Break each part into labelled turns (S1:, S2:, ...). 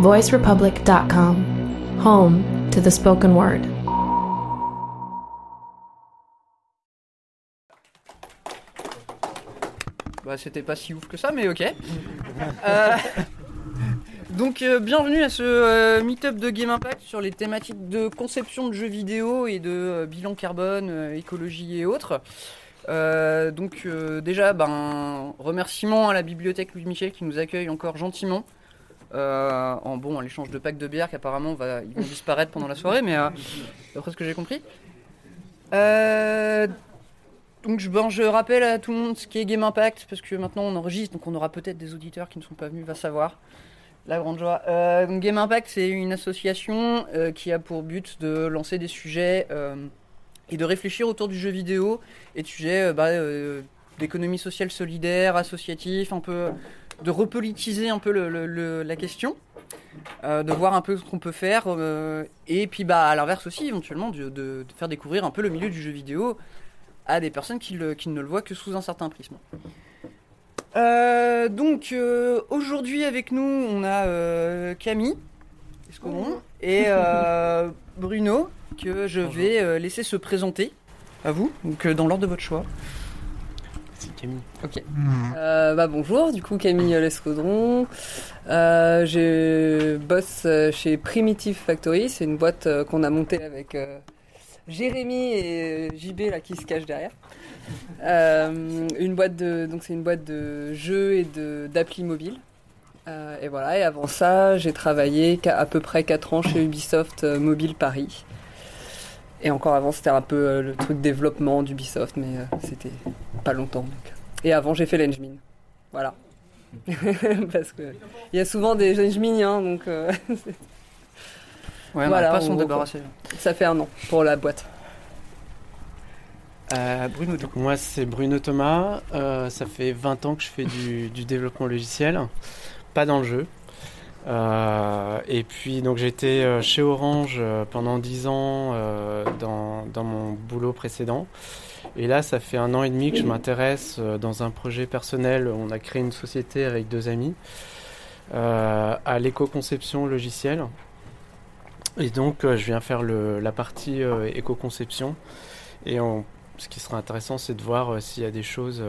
S1: voicerepublic.com, home to the spoken word.
S2: Bah, c'était pas si ouf que ça, mais ok. Euh, donc, euh, bienvenue à ce euh, meet-up de Game Impact sur les thématiques de conception de jeux vidéo et de bilan carbone, écologie et autres. donc, déjà, ben, remerciement à la bibliothèque Louis Michel qui nous accueille encore gentiment. En bon, l'échange de packs de bière qui apparemment va, vont disparaître pendant la soirée, mais d'après ce que j'ai compris. Donc je, je rappelle à tout le monde ce qui est Game Impact, parce que maintenant on enregistre, donc on aura peut-être des auditeurs qui ne sont pas venus, va savoir. La grande joie. Euh, Game Impact, c'est une association euh, qui a pour but de lancer des sujets euh, et de réfléchir autour du jeu vidéo et de sujets bah, d'économie sociale solidaire, associatif, un peu de repolitiser un peu la question, de voir un peu ce qu'on peut faire et puis bah à l'inverse aussi éventuellement de, faire découvrir un peu le milieu du jeu vidéo à des personnes qui, ne le voient que sous un certain prisme. Euh, donc euh, aujourd'hui avec nous on a euh, Camille et Bruno que je vais laisser se présenter à vous, donc dans l'ordre de votre choix.
S3: C'est Camille.
S2: Ok.
S4: bah bonjour, du coup Camille Lescaudron. je bosse chez Primitive Factory, c'est une boîte qu'on a montée avec Jérémy et JB là qui se cachent derrière. Euh, une boîte de donc c'est une boîte de jeux et de d'appli mobile. Euh, et voilà. Et avant ça, j'ai travaillé à peu près 4 ans chez Ubisoft euh, Mobile Paris. Et encore avant, c'était un peu le truc développement d'Ubisoft, mais c'était pas longtemps. Et avant, j'ai fait l'Engmin. Voilà. Parce que il y a souvent des Engmin, hein, donc
S2: Ouais, on voilà, pas s'en débarrasser.
S4: Ça fait un an pour la boîte.
S3: Euh, Bruno, donc, moi c'est Bruno Thomas. Euh, ça fait 20 ans que je fais du, développement logiciel, pas dans le jeu. Euh, et puis donc j'étais chez Orange pendant 10 ans dans, dans, mon boulot précédent. Et là, ça fait un an et demi que je m'intéresse dans un projet personnel. On a créé une société avec deux amis à l'éco-conception logicielle. Et donc, euh, je viens faire le, la partie euh, éco-conception. Et ce qui sera intéressant, c'est de voir euh, s'il y a des choses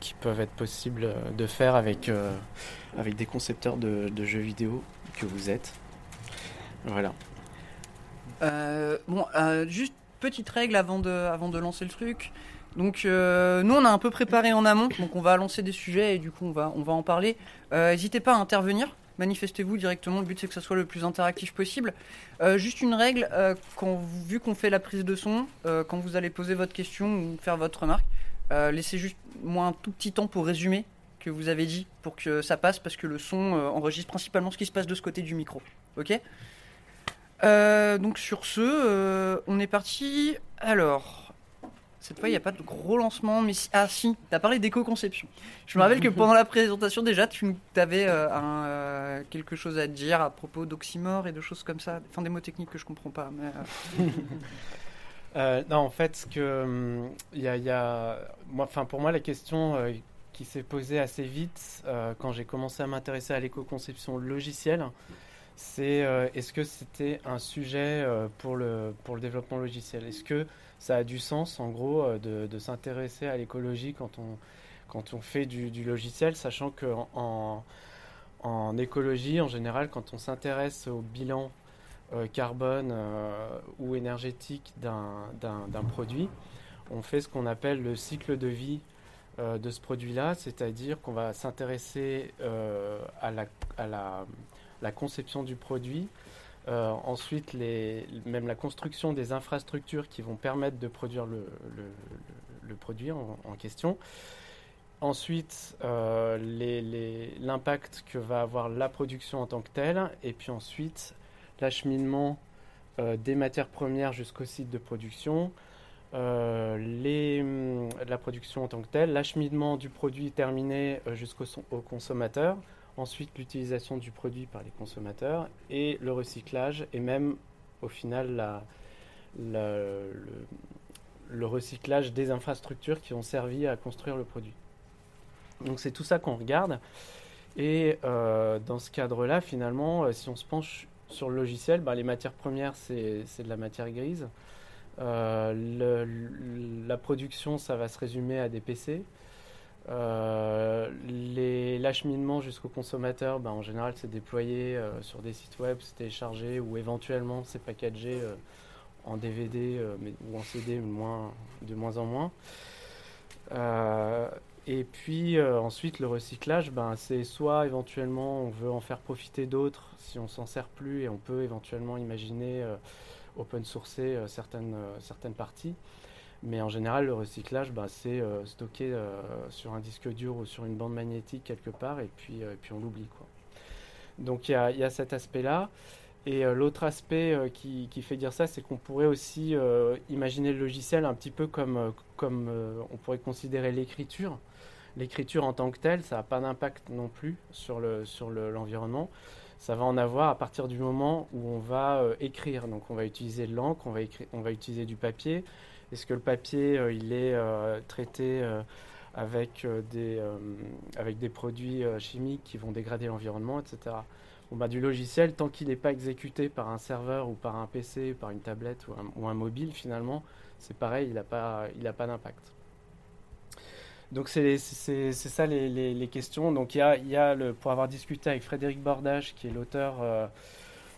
S3: qui peuvent être possibles de faire avec, avec des concepteurs de, jeux vidéo que vous êtes. Voilà.
S2: bon, juste petite règle avant de, avant de lancer le truc. Donc nous on a un peu préparé en amont, donc on va lancer des sujets et du coup on va, on va en parler. N'hésitez pas à intervenir manifestez-vous directement. Le but, c'est que ça soit le plus interactif possible. Euh, juste une règle, euh, quand, vu qu'on fait la prise de son, euh, quand vous allez poser votre question ou faire votre remarque, laissez juste moi un tout petit temps pour résumer que vous avez dit pour que ça passe parce que le son enregistre principalement ce qui se passe de ce côté du micro. Ok? Donc sur ce, on est parti. Alors, cette fois, il n'y a pas de gros lancement, mais si... ah si, tu as parlé d'éco-conception. Je me rappelle que pendant la présentation, déjà, tu avais euh, euh, quelque chose à dire à propos d'oxymore et de choses comme ça. Enfin, des mots techniques que je comprends pas.
S3: Euh. non, en fait, ce que il y a, moi, enfin, pour moi, la question qui s'est posée assez vite quand j'ai commencé à m'intéresser à l'éco-conception logicielle, c'est est-ce que c'était un sujet pour le pour le développement logiciel? Est-ce que ça a du sens, en gros, euh, de, s'intéresser à l'écologie quand on, quand on fait du, logiciel, sachant qu'en en, en, écologie, en général, quand on s'intéresse au bilan euh, carbone euh, ou énergétique d'un produit, on fait ce qu'on appelle le cycle de vie de ce produit-là, c'est-à-dire qu'on va s'intéresser à, la, à la, la, conception du produit, euh, ensuite, même la construction des infrastructures qui vont permettre de produire le, le, produit en, question. Ensuite, euh, l'impact que va avoir la production en tant que telle. Et puis ensuite, l'acheminement euh, des matières premières jusqu'au site de production. La production en tant que telle, l'acheminement du produit terminé jusqu'au consommateur, ensuite l'utilisation du produit par les consommateurs et le recyclage et même au final le, recyclage des infrastructures qui ont servi à construire le produit. Donc c'est tout ça qu'on regarde. Et dans ce cadre-là, finalement, si on se penche sur le logiciel, bah, les matières premières, c'est de la matière grise. Le, la production, ça va se résumer à des PC. Euh, L'acheminement jusqu'au consommateur, ben, en général, c'est déployé euh, sur des sites web, c'est téléchargé ou éventuellement c'est packagé euh, en DVD mais, ou en CD, de moins en moins. et puis ensuite, le recyclage, ben, c'est soit éventuellement on veut en faire profiter d'autres si on s'en sert plus et on peut éventuellement imaginer open sourcer certaines, certaines parties. Mais en général, le recyclage, bah, c'est euh, stocké euh, sur un disque dur ou sur une bande magnétique quelque part, et puis, euh, puis on l'oublie. Donc il y a, y a, cet aspect-là. Et l'autre aspect qui, qui, fait dire ça, c'est qu'on pourrait aussi imaginer le logiciel un petit peu comme, comme on pourrait considérer l'écriture. L'écriture en tant que telle, ça n'a pas d'impact non plus sur. Le, sur l'environnement ça va en avoir à partir du moment où on va écrire. Donc on va utiliser de l'encre, on, va on va utiliser du papier, est-ce que le papier, euh, il est euh, traité euh, avec, des, produits chimiques qui vont dégrader l'environnement, etc. Bah, du logiciel, tant qu'il n'est pas exécuté par un serveur ou par un PC, par une tablette ou un, mobile, finalement, c'est pareil, il n'a pas, d'impact. Donc c'est ça les, questions. Donc il y a le, pour avoir discuté avec Frédéric Bordage, qui est l'auteur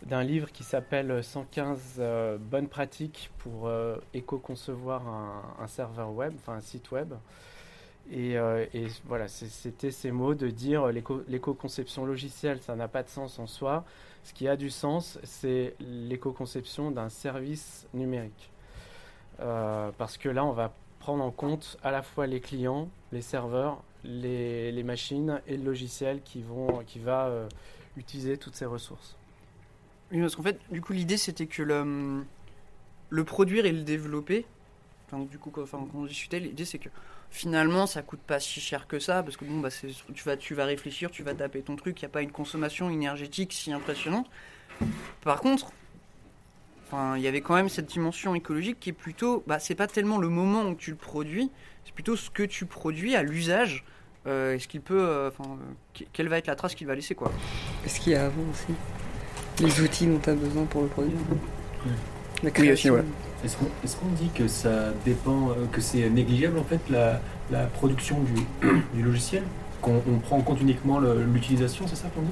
S3: d'un livre qui s'appelle 115 euh, bonnes pratiques pour euh, éco-concevoir un, serveur web, enfin un site web. Et, euh, voilà, c'était ces mots de dire l'éco-conception logicielle, ça n'a pas de sens en soi. Ce qui a du sens, c'est l'éco-conception d'un service numérique. parce que là, on va prendre en compte à la fois les clients, les serveurs, les, machines et le logiciel qui, vont, qui va utiliser toutes ces ressources.
S2: Oui, parce qu'en fait, du coup, l'idée c'était que le, le produire et le développer, enfin, du coup, quand, enfin, quand on discutait, l'idée c'est que finalement ça coûte pas si cher que ça, parce que bon, bah, tu, vas, tu vas réfléchir, tu vas taper ton truc, il n'y a pas une consommation énergétique si impressionnante. Par contre, il y avait quand même cette dimension écologique qui est plutôt, bah, c'est pas tellement le moment où tu le produis, c'est plutôt ce que tu produis à l'usage. Euh, est-ce qu'il peut, euh, enfin, quelle va être la trace qu'il va laisser quoi
S4: Est-ce qu'il y a avant aussi? Les outils dont tu as besoin pour le produire.
S2: La création.
S5: Est-ce qu'on dit que ça dépend, euh, que c'est négligeable en fait la, la production du, du logiciel? Qu'on prend en compte uniquement l'utilisation, c'est ça qu'on dit?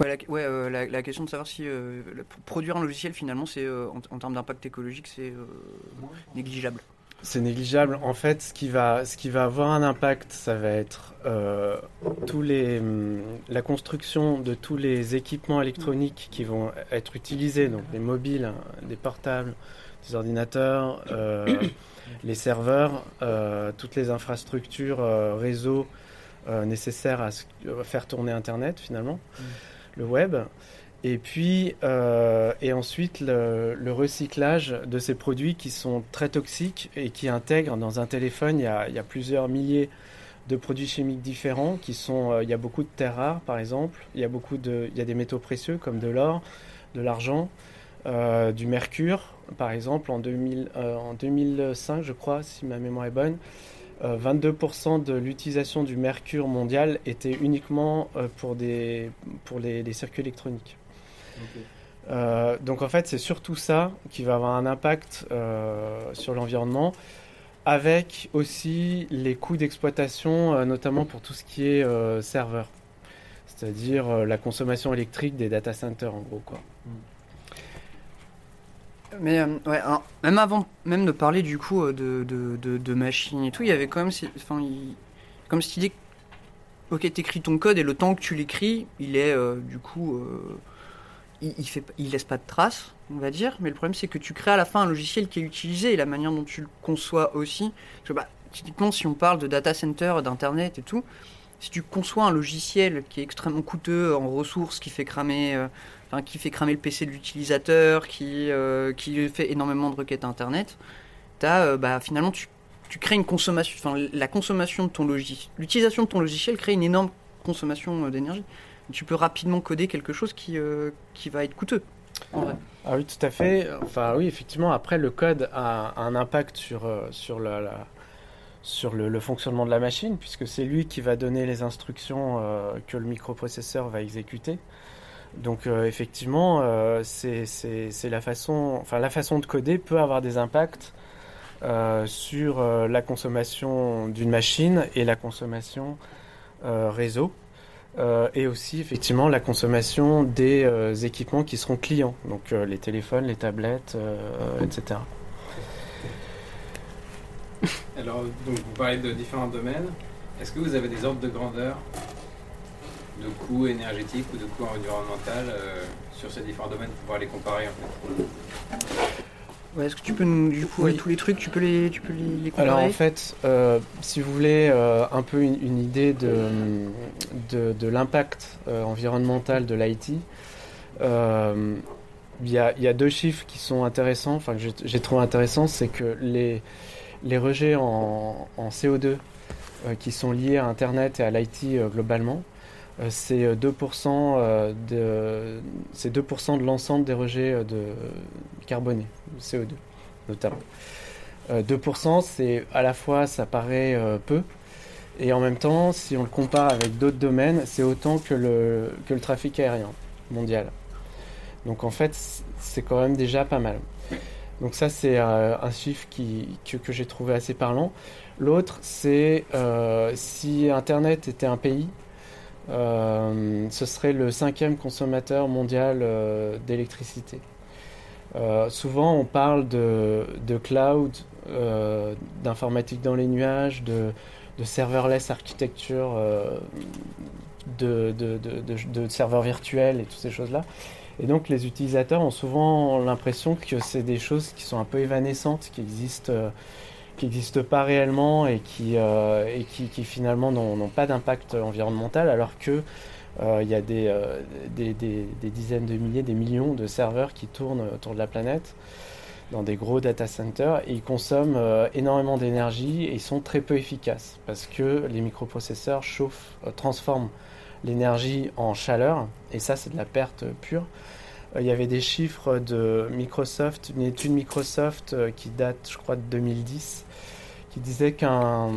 S2: Ouais, la, ouais euh, la, question de savoir si euh, produire un logiciel finalement, c'est en, en, termes d'impact écologique, c'est négligeable.
S3: C'est négligeable. En fait, ce qui va, ce qui va avoir un impact, ça va être euh, tous les, la construction de tous les équipements électroniques qui vont être utilisés, donc les mobiles, des portables, des ordinateurs, euh, les serveurs, euh, toutes les infrastructures réseau nécessaires à, faire tourner Internet finalement, mm. le web. Et puis, euh, et ensuite, le, recyclage de ces produits qui sont très toxiques et qui intègrent dans un téléphone, il y a, plusieurs milliers de produits chimiques différents qui sont, euh, il y a beaucoup de terres rares par exemple, il y a beaucoup de, il y a des métaux précieux comme de l'or, de l'argent, euh, du mercure par exemple en, 2000, en 2005 je crois si ma mémoire est bonne, 22% de l'utilisation du mercure mondial était uniquement pour, des, pour les circuits électroniques. Euh, donc en fait, c'est surtout ça qui va avoir un impact euh, sur l'environnement, avec aussi les coûts d'exploitation, euh, notamment pour tout ce qui est serveur, c'est-à-dire la consommation électrique des data centers en gros quoi.
S2: Mais ouais, même avant même de parler du coup de, de, de, machines et tout, il y avait quand même, enfin, comme cette idée, ok, t'écris ton code et le temps que tu l'écris, il est du coup il, il, laisse pas de traces, on va dire, mais le problème c'est que tu crées à la fin un logiciel qui est utilisé et la manière dont tu le conçois aussi. Parce bah, typiquement, si on parle de data center, d'internet et tout, si tu conçois un logiciel qui est extrêmement coûteux en ressources, qui fait cramer, euh, qui fait cramer le PC de l'utilisateur, qui, euh, qui fait énormément de requêtes internet, as, euh, bah, finalement tu, tu crées une consommation, enfin la consommation de ton logiciel, l'utilisation de ton logiciel crée une énorme consommation d'énergie tu peux rapidement coder quelque chose qui, euh, qui va être coûteux. En vrai.
S3: Ah oui, tout à fait. Enfin oui, effectivement, après le code a, un impact sur, euh, sur, la, sur le, fonctionnement de la machine, puisque c'est lui qui va donner les instructions que le microprocesseur va exécuter. Donc effectivement, c'est la façon, enfin la façon de coder peut avoir des impacts sur la consommation d'une machine et la consommation réseau. Euh, et aussi effectivement la consommation des euh, équipements qui seront clients, donc euh, les téléphones, les tablettes, etc.
S6: Alors, donc vous parlez de différents domaines. Est-ce que vous avez des ordres de grandeur de coûts énergétiques ou de coûts environnemental sur ces différents domaines pour pouvoir les comparer en fait?
S2: Ouais, Est-ce que tu peux nous, du coup, tous les trucs, tu peux les, tu peux les, comparer
S3: Alors en fait, euh, si vous voulez euh, un peu une, idée de, de, de l'impact euh, environnemental de l'IT, il y, a, y, a, deux chiffres qui sont intéressants, enfin que j'ai trouvé intéressants, c'est que les, les rejets en, en CO2 qui sont liés à Internet et à l'IT globalement, c'est 2%, de, 2 de l'ensemble des rejets de carbonés. CO2 notamment. 2%, euh, c'est à la fois, ça paraît euh, peu, et en même temps, si on le compare avec d'autres domaines, c'est autant que le, que le trafic aérien mondial. Donc en fait, c'est quand même déjà pas mal. Donc ça, c'est euh, un chiffre qui, que, j'ai trouvé assez parlant. L'autre, c'est si Internet était un pays, ce serait le cinquième consommateur mondial d'électricité. Euh, souvent, on parle de, cloud, euh, d'informatique dans les nuages, de, serverless architecture, euh, de, serveurs virtuels et toutes ces choses-là. Et donc, les utilisateurs ont souvent l'impression que c'est des choses qui sont un peu évanescentes, qui existent, qui n'existent pas réellement et qui, qui finalement n'ont pas d'impact environnemental, alors que euh, y a euh, des, des, dizaines de milliers, des millions de serveurs qui tournent autour de la planète dans des gros data centers et ils consomment euh, énormément d'énergie et ils sont très peu efficaces parce que les microprocesseurs chauffent, transforment l'énergie en chaleur et ça c'est de la perte pure. Il y avait des chiffres de Microsoft, une étude Microsoft qui date je crois de 2010 qui disait qu'un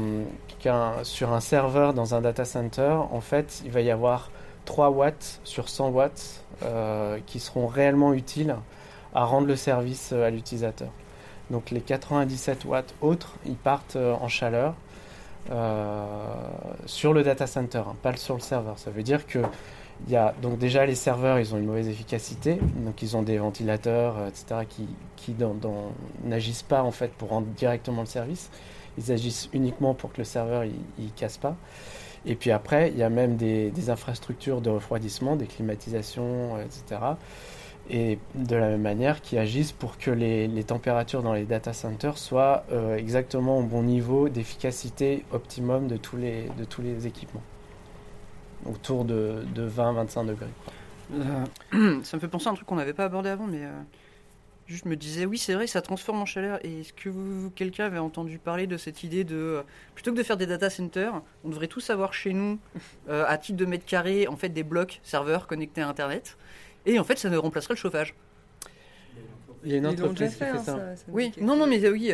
S3: sur un serveur dans un data center, en fait, il va y avoir 3 watts sur 100 watts euh, qui seront réellement utiles à rendre le service euh, à l'utilisateur. Donc les 97 watts autres, ils partent euh, en chaleur sur le data center, hein, pas sur le serveur. Ça veut dire que il y a, donc déjà les serveurs, ils ont une mauvaise efficacité, donc ils ont des ventilateurs, etc., qui, qui n'agissent pas en fait pour rendre directement le service. Ils agissent uniquement pour que le serveur il, casse pas. Et puis après, il y a même des, infrastructures de refroidissement, des climatisations, etc. Et de la même manière, qui agissent pour que les, températures dans les data centers soient euh, exactement au bon niveau d'efficacité optimum de tous les, de tous les équipements. Autour de, 20-25 degrés.
S2: Euh, ça me fait penser à un truc qu'on n'avait pas abordé avant, mais euh, Juste me disais, oui, c'est vrai, ça transforme en chaleur. Et est-ce que quelqu'un avait entendu parler de cette idée de, euh, plutôt que de faire des data centers, on devrait tous avoir chez nous, euh, à titre de mètre carré, en fait, des blocs serveurs connectés à Internet. Et en fait, ça ne remplacerait le chauffage.
S3: Il y a une entreprise qui fait hein, ça.
S2: oui, non, non, mais euh, oui,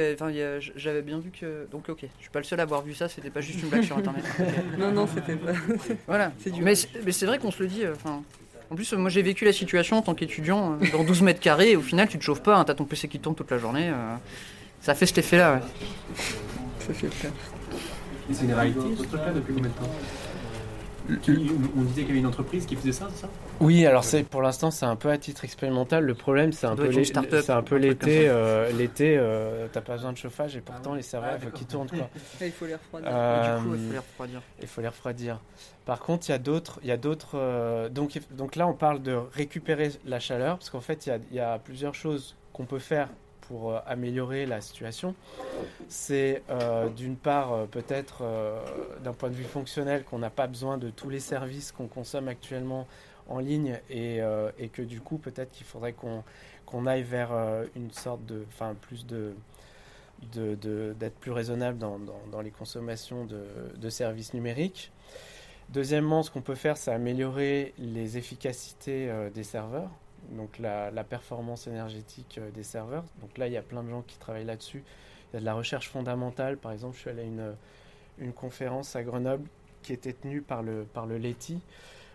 S2: j'avais bien vu que. Donc, ok, je suis pas le seul à avoir vu ça, c'était pas juste une blague sur Internet.
S4: non, non, c'était pas.
S2: voilà. Mais c'est vrai qu'on se le dit, enfin. En plus, moi j'ai vécu la situation en tant qu'étudiant euh, dans 12 mètres carrés et au final tu te chauffes pas, hein, t'as ton PC qui tourne toute la journée. Euh, ça fait cet effet-là. Ouais.
S5: Ça fait c'est une réalité ce truc-là depuis combien de temps? On disait qu'il y avait une entreprise qui faisait ça, c'est ça?
S3: Oui, alors c'est pour l'instant c'est un peu à titre expérimental. Le problème c'est un, peu c'est un peu l'été. Euh, l'été, euh, t'as pas besoin de chauffage et pourtant les serveurs qu'ils tournent quoi.
S4: il faut les refroidir.
S2: Euh, du coup, il faut les refroidir.
S3: Il faut les refroidir. Par contre, il y a d'autres, il y a d'autres. donc donc là on parle de récupérer la chaleur parce qu'en fait il y a, il y a plusieurs choses qu'on peut faire pour euh, améliorer la situation, c'est euh, d'une part euh, peut-être d'un point de vue fonctionnel qu'on n'a pas besoin de tous les services qu'on consomme actuellement en ligne et, et que du coup peut-être qu'il faudrait qu'on aille vers une sorte de, enfin plus de d'être plus raisonnable dans, les consommations de, services numériques. Deuxièmement, ce qu'on peut faire, c'est améliorer les efficacités des serveurs donc la, performance énergétique euh, des serveurs. Donc là, il y a plein de gens qui travaillent là-dessus Il y a de la recherche fondamentale. Par exemple, je suis allé à une, une conférence à Grenoble qui était tenue par le, par le LETI,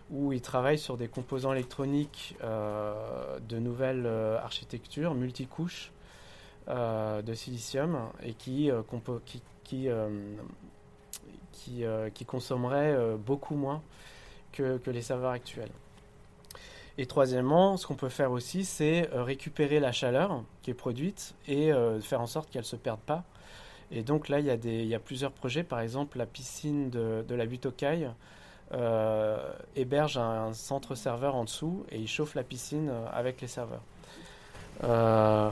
S3: où ils travaillent sur des composants électroniques euh, de nouvelles euh, architectures multicouches euh, de silicium et qui, euh, qui, euh, beaucoup moins que, les serveurs actuels. Et troisièmement, ce qu'on peut faire aussi, c'est récupérer la chaleur qui est produite et faire en sorte qu'elle ne se perde pas. Et donc là, il y, a plusieurs projets. Par exemple, la piscine de, la butte euh, héberge un, un centre serveur en dessous et il chauffe la piscine euh, avec les serveurs. Euh,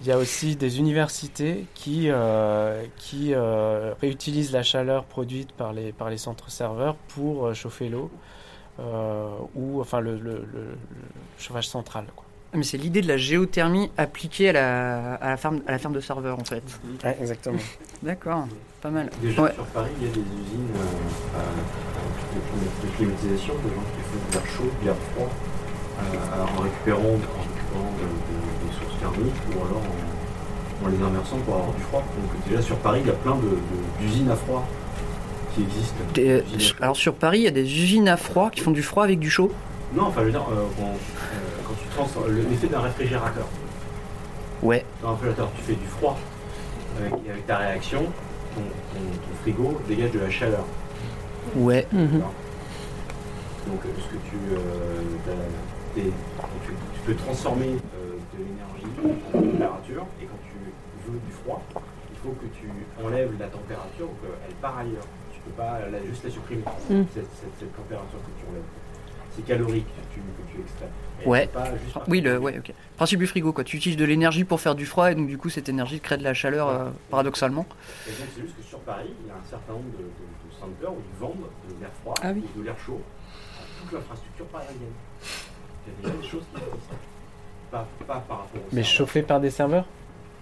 S3: il y a aussi des universités qui, euh, qui euh, réutilisent la chaleur produite par les, par les centres serveurs pour euh, chauffer l'eau euh, ou enfin le, le- le- le chauffage central. Quoi.
S2: Mais c'est l'idée de la géothermie appliquée à la, à la, ferme, à la ferme de serveurs en fait.
S3: Ouais, exactement.
S2: D'accord, pas mal.
S7: Déjà
S2: Ouais.
S7: sur Paris, il y a des usines euh, à- de, climatisation, de gens qui font de l'air chaud, de l'air froid, euh, en récupérant, en récupérant de- de- des sources thermiques ou alors en, en les inversant pour avoir du froid. Donc déjà sur Paris, il y a plein d'usines à froid qui existent.
S2: Des-
S7: Usines à chaud.
S2: alors sur Paris, il y a des usines à froid qui font du froid avec du chaud?
S7: Non, enfin je veux dire, euh, quand, euh, quand tu transformes l'effet d'un réfrigérateur.
S2: Ouais.
S7: Dans un réfrigérateur, tu fais du froid avec, et avec ta réaction, ton, ton- ton frigo dégage de la chaleur.
S2: Ouais.
S7: Donc euh, ce que tu, euh, tu, tu peux transformer euh, de l'énergie en température et quand tu veux du froid, il faut que tu enlèves la température ou qu'elle part ailleurs. Tu peux pas la- juste la supprimer,
S4: Mm.
S7: cette, cette- cette température que tu enlèves. C'est calorique que tu, que tu extrais.
S2: Ouais.
S7: juste
S2: Oui, le, ouais. Principe du frigo, quoi. Tu utilises de l'énergie pour faire du froid et donc du coup cette énergie crée de la chaleur euh, paradoxalement.
S7: C'est juste que sur Paris, il y a un certain nombre de, de, de centers où ils vendent de l'air froid
S4: Ah oui.
S7: ou de l'air chaud à toute l'infrastructure parisienne. Il y a déjà des choses qui existent. Pas, pas par rapport
S3: Mais chauffé par des serveurs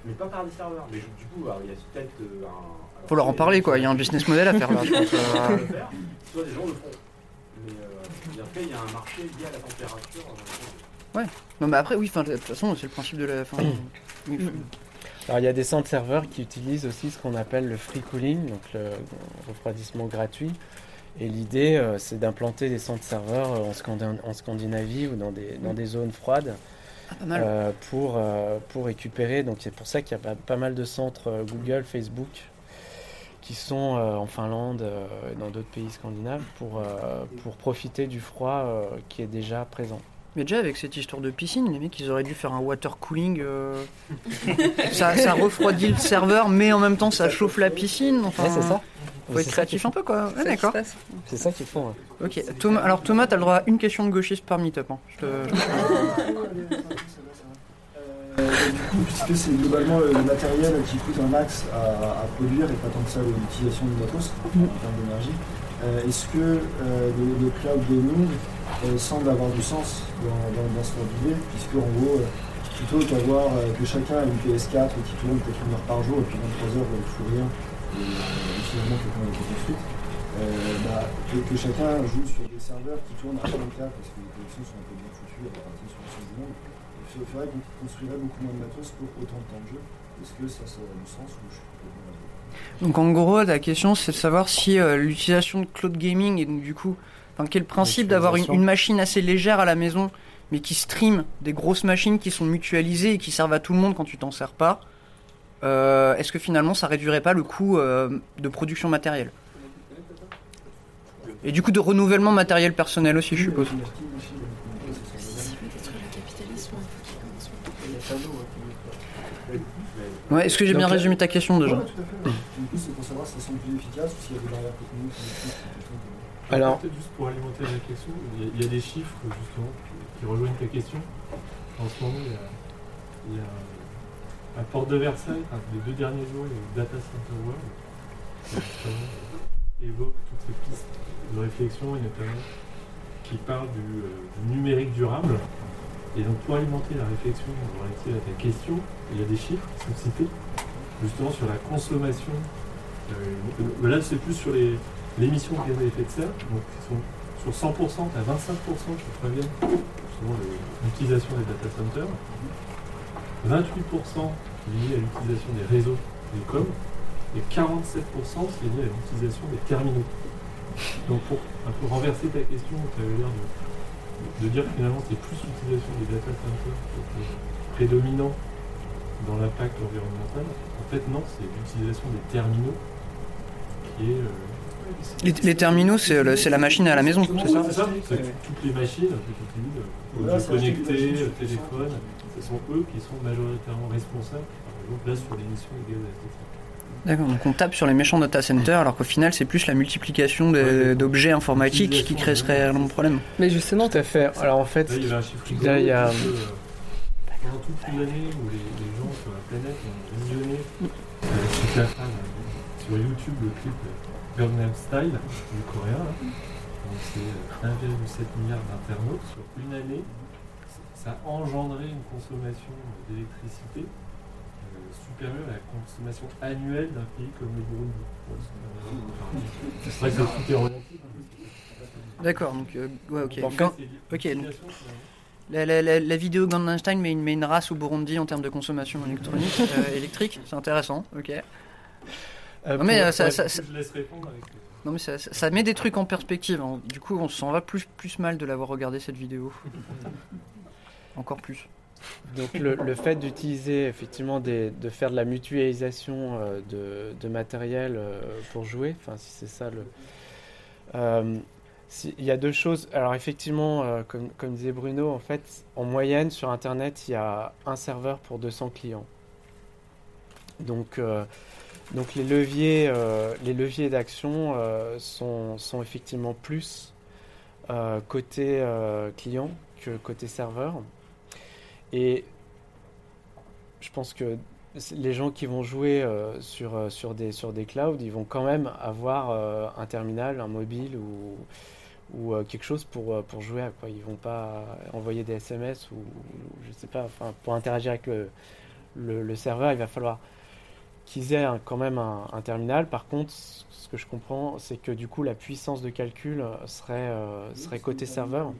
S7: Mais pas par des serveurs. Mais du coup, alors, il y a peut-être euh, un. alors,
S2: Faut leur en parler, quoi. Il y a un business model à faire là, je pense.
S7: Soit
S2: euh.
S7: le faire, soit des gens le font. Mais euh, et après, il y a un marché lié à la température. euh,
S2: Non, mais après, oui, enfin, de toute façon, c'est le principe de la. oui, faut-
S3: Alors il y a des centres serveurs qui utilisent aussi ce qu'on appelle le free cooling, donc le refroidissement gratuit. Et l'idée, euh, c'est d'implanter des centres serveurs euh, en, Scandin- en Scandinavie ou dans des, dans des zones froides
S2: Ah,
S3: euh, pour, euh, pour récupérer. Donc c'est pour ça qu'il y a pas, pas mal de centres Google, Facebook qui sont en Finlande et dans d'autres pays scandinaves pour, pour profiter du froid qui est déjà présent.
S2: Mais déjà, avec cette histoire de piscine, les mecs, ils auraient dû faire un water cooling. euh, ça, ça refroidit le serveur, mais en même temps, ça chauffe la piscine. Enfin,
S3: Ouais, c'est ça.
S2: Faut être créatif un peu, quoi. Ouais, d'accord.
S3: C'est ça qu'ils font.
S2: Ok. Thomas, alors, Thomas, t'as le droit à une question de gauchiste par meet-up. hein. Je te-
S8: Euh, du coup, puisque c'est globalement le matériel qui coûte un max à, à produire et pas tant que ça l'utilisation du matos en termes d'énergie, euh, est-ce que euh, le, le cloud gaming euh, semble avoir du sens dans, dans, dans ce d'idée, puisque en gros, euh, plutôt qu'avoir euh, que chacun ait une PS4 qui tourne peut-être une heure par jour et puis 23 heures ne fout rien, et euh, finalement quelqu'un a été construite, euh, bah, que, que chacun joue sur des serveurs qui tournent à 24 parce que les connexions sont un peu bien foutues à répartir sur l'ensemble du monde. Il faudrait qu'on construirait beaucoup moins de matos pour autant de temps de jeu. Est-ce que ça, ça a du sens ou je suis complètement
S2: Donc, en gros, la question, c'est de savoir si euh, l'utilisation de cloud gaming et donc, du coup, enfin, quel principe d'avoir une, machine assez légère à la maison, mais qui stream des grosses machines qui sont mutualisées et qui servent à tout le monde quand tu t'en sers pas. euh, Est-ce que finalement, ça réduirait pas le coût euh, de production matérielle? Et du coup, de renouvellement matériel personnel aussi, je suppose. Ouais, est-ce que j'ai bien résumé ta question déjà?
S8: Ouais, tout à fait. Du coup, c'est pour savoir si ça semble plus efficace ou s'il y a des barrières techniques. des trucs, des trucs, euh,
S3: Alors-
S5: juste pour alimenter la réflexion, il y, a, des chiffres justement qui, rejoignent ta question. En ce moment, il y a, à Porte de Versailles, les deux derniers jours, il y a eu Data Center World qui évoque toutes ces pistes de réflexion et notamment qui parle du, euh, numérique durable. Et donc pour alimenter la réflexion relative à ta question, il y a des chiffres qui sont cités justement sur la consommation. Euh, là, c'est plus sur les, l'émission de gaz à effet de serre, donc sont sur 100%, tu as 25% qui proviennent de l'utilisation des data centers, 28% liés à l'utilisation des réseaux les com, et 47% c'est lié à l'utilisation des terminaux. Donc pour un peu renverser ta question, tu avais l'air de, de dire que finalement c'est plus l'utilisation des data centers qui est prédominant dans l'impact environnemental. En fait non, c'est l'utilisation des terminaux qui est... euh,
S2: Les, les terminaux, c'est le- c'est la machine à la maison, c'est ça?
S5: C'est ça, toutes les machines utilises, euh,
S8: machines,
S5: euh, téléphone, ce sont eux qui sont majoritairement responsables, par exemple là sur l'émission de gaz à effet de serre.
S2: D'accord, donc on tape sur les méchants data centers alors qu'au final c'est plus la multiplication d'objets informatiques qui crée ce réellement problème.
S4: Mais justement,
S3: Tout à fait. Alors en fait,
S5: Là, il y un pendant toute l'année où les, les gens sur la planète ont visionné euh, euh, sur YouTube le clip euh, Gangnam Style du coréen, là. donc c'est euh, 1,7 milliard d'internautes sur une année, ça a engendré une consommation d'électricité euh, supérieure à la consommation annuelle d'un pays comme le Burundi. C'est- vrai que tout est relatif.
S2: D'accord, donc euh, ouais, ok.
S5: En fait,
S2: Quand-
S5: c'est
S2: ok, donc-
S5: l'utilisation, finalement.
S2: La, la- la- la vidéo Style met une, met une race au Burundi en termes de consommation électronique, euh, électrique, c'est intéressant, ok.
S3: euh,
S2: Non mais euh, ça,
S5: je laisse répondre avec.
S2: non, mais ça, ça- ça met des trucs en perspective, hein. du coup on s'en va plus, plus mal de l'avoir regardé cette vidéo. Encore plus.
S3: Donc le, le fait d'utiliser effectivement des, de faire de la mutualisation euh, de, de matériel euh, pour jouer, enfin si c'est ça le... Il y a deux choses. Alors effectivement, euh, comme, comme disait Bruno, en fait, en moyenne sur Internet, il y a un serveur pour 200 clients. Donc, euh, donc les leviers, euh, les leviers d'action sont, sont effectivement plus côté client que côté serveur. Et je pense que les gens qui vont jouer sur, sur, des, sur des clouds, ils vont quand même avoir un terminal, un mobile ou, ou euh, quelque chose pour, euh, pour jouer à quoi. Ils vont pas envoyer des SMS ou, ou je sais pas, enfin, pour interagir avec le, le, le serveur, il va falloir qu'ils aient un- quand même un, un terminal. Par contre, ce que je comprends, c'est que du coup, la puissance de calcul serait, euh, serait côté serveur.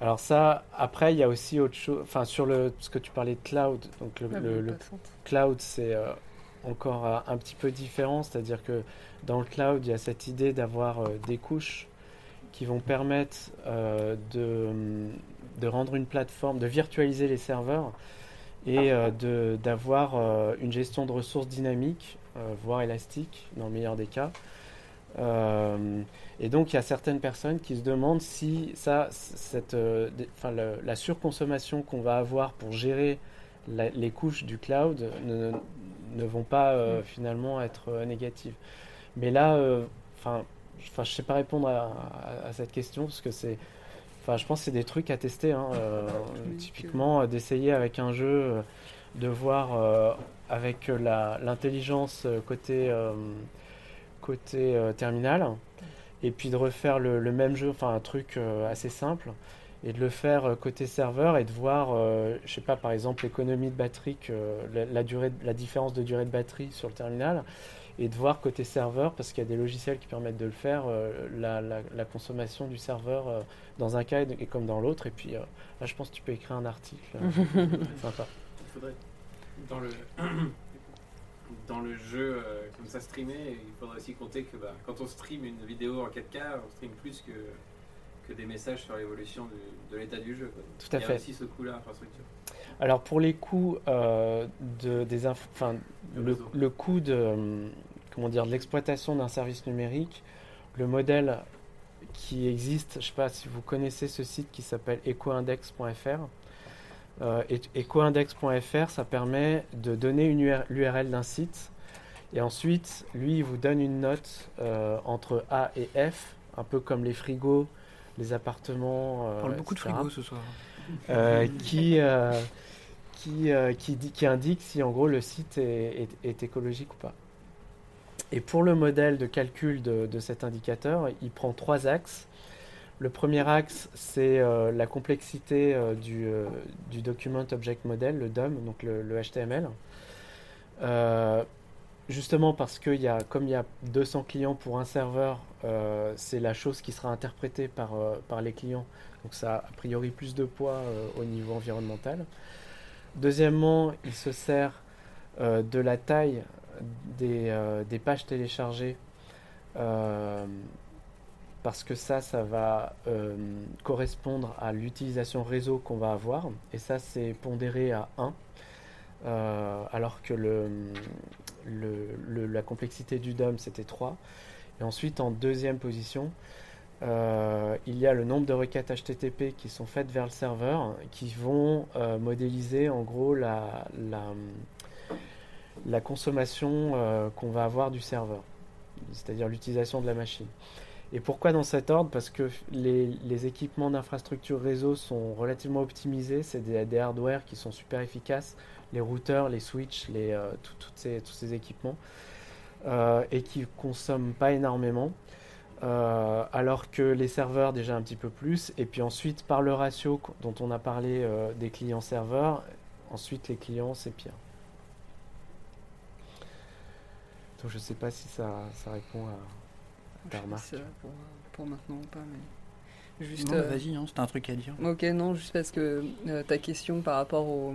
S3: Alors ça, après, il y a aussi autre chose. Enfin, sur le, ce que tu parlais de cloud, donc le,
S4: passante.
S3: cloud, c'est euh, encore un petit peu différent. C'est-à-dire que dans le cloud, il y a cette idée d'avoir euh, des couches qui vont permettre euh, de, rendre une plateforme, de virtualiser les serveurs et euh, d'avoir une gestion de ressources dynamique, voire élastique, dans le meilleur des cas. Et donc, il y a certaines personnes qui se demandent si ça, la surconsommation qu'on va avoir pour gérer les couches du cloud ne vont pas euh, finalement être euh, négatives. Mais là, euh, enfin, je- sais pas répondre à, à- à cette question parce que c'est, enfin, je pense que c'est des trucs à tester. hein, typiquement, d'essayer avec un jeu, de voir avec la- l'intelligence côté côté terminal et puis de refaire le, le même jeu, enfin un truc assez simple, et de le faire euh, côté serveur et de voir, euh, je sais pas, par exemple l'économie de batterie, que, la, la durée, la différence de durée de batterie sur le terminal, et de voir côté serveur, parce qu'il y a des logiciels qui permettent de le faire, euh, la, la- la consommation du serveur euh, dans un cas et, et comme dans l'autre, et puis euh, là je pense que tu peux écrire un article euh, sympa.
S6: Il faudrait, dans le, dans le jeu euh, comme ça streamé, il faudrait aussi compter que bah, quand on stream une vidéo en 4K, on stream plus que, que des messages sur l'évolution de l'état du jeu. quoi.
S3: Tout à
S6: il y
S3: fait.
S6: a aussi ce coût-là, infrastructure.
S3: Alors pour les coûts euh, de, des enfin,
S5: Le
S3: le,
S5: réseau.
S3: le coût de, hum, comment dire, de l'exploitation d'un service numérique, le modèle qui existe, je ne sais pas si vous connaissez ce site qui s'appelle ecoindex.fr. Euh, ecoindex.fr, ça permet de donner une UR l'URL d'un site et ensuite, lui, il vous donne une note euh, entre A et F, un peu comme les frigos, les appartements.
S2: On
S3: euh,
S2: parle beaucoup de frigo ce soir.
S3: euh, qui, euh, qui, qui, dit, qui indique si en gros le site est, est- est écologique ou pas. Et pour le modèle de calcul de, de cet indicateur, il prend trois axes. Le premier axe, c'est euh, la complexité euh, du, euh, du Document Object Model, le DOM, donc le, le HTML. Justement parce que y a, comme il y a 200 clients pour un serveur, euh, c'est la chose qui sera interprétée par, euh, par les clients. Donc ça a priori plus de poids euh, au niveau environnemental. Deuxièmement, il se sert de la taille des, pages téléchargées parce que ça, ça va correspondre à l'utilisation réseau qu'on va avoir. Et ça, c'est pondéré à 1. euh, alors que la complexité du DOM, c'était 3. Et ensuite, en deuxième position, euh, il y a le nombre de requêtes HTTP qui sont faites vers le serveur, qui vont euh, modéliser en gros la, la, consommation euh, qu'on va avoir du serveur, c'est-à-dire l'utilisation de la machine. Et pourquoi dans cet ordre? Parce que les, équipements d'infrastructure réseau sont relativement optimisés, c'est des, des hardware qui sont super efficaces, les routeurs, les switches, les, ces- tous ces équipements, et qui consomment pas énormément. Euh, alors que les serveurs déjà un petit peu plus, et puis ensuite par le ratio dont on a parlé euh, des clients serveurs, ensuite les clients c'est pire. Donc je sais pas si ça, ça répond à
S4: Je
S3: ta
S4: sais pas
S3: remarque.
S4: si c'est là pour, pour maintenant ou pas, mais juste.
S2: Non,
S4: euh,
S2: Vas-y, hein, c'était un truc à dire.
S4: Ok, non, juste parce que euh, ta question par rapport au,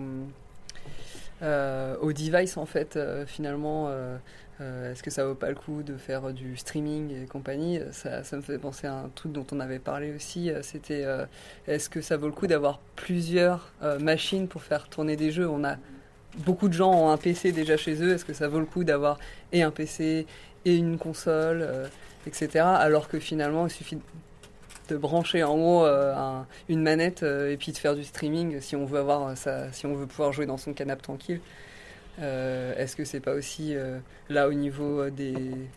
S4: euh, au device, en fait, euh, finalement, euh, euh, est-ce que ça vaut pas le coup de faire du streaming et compagnie? Ça, me fait penser à un truc dont on avait parlé aussi. euh, C'était euh, est-ce que ça vaut le coup d'avoir plusieurs euh, machines pour faire tourner des jeux? On a beaucoup de gens ont un PC déjà chez eux. Est-ce que ça vaut le coup d'avoir et un PC et une console, euh, etc. Alors que finalement, il suffit de brancher en gros euh, un- une manette euh, et puis de faire du streaming si on veut euh, si on veut pouvoir jouer dans son canapé tranquille. Euh, Est-ce que c'est pas aussi euh, là au niveau euh, des,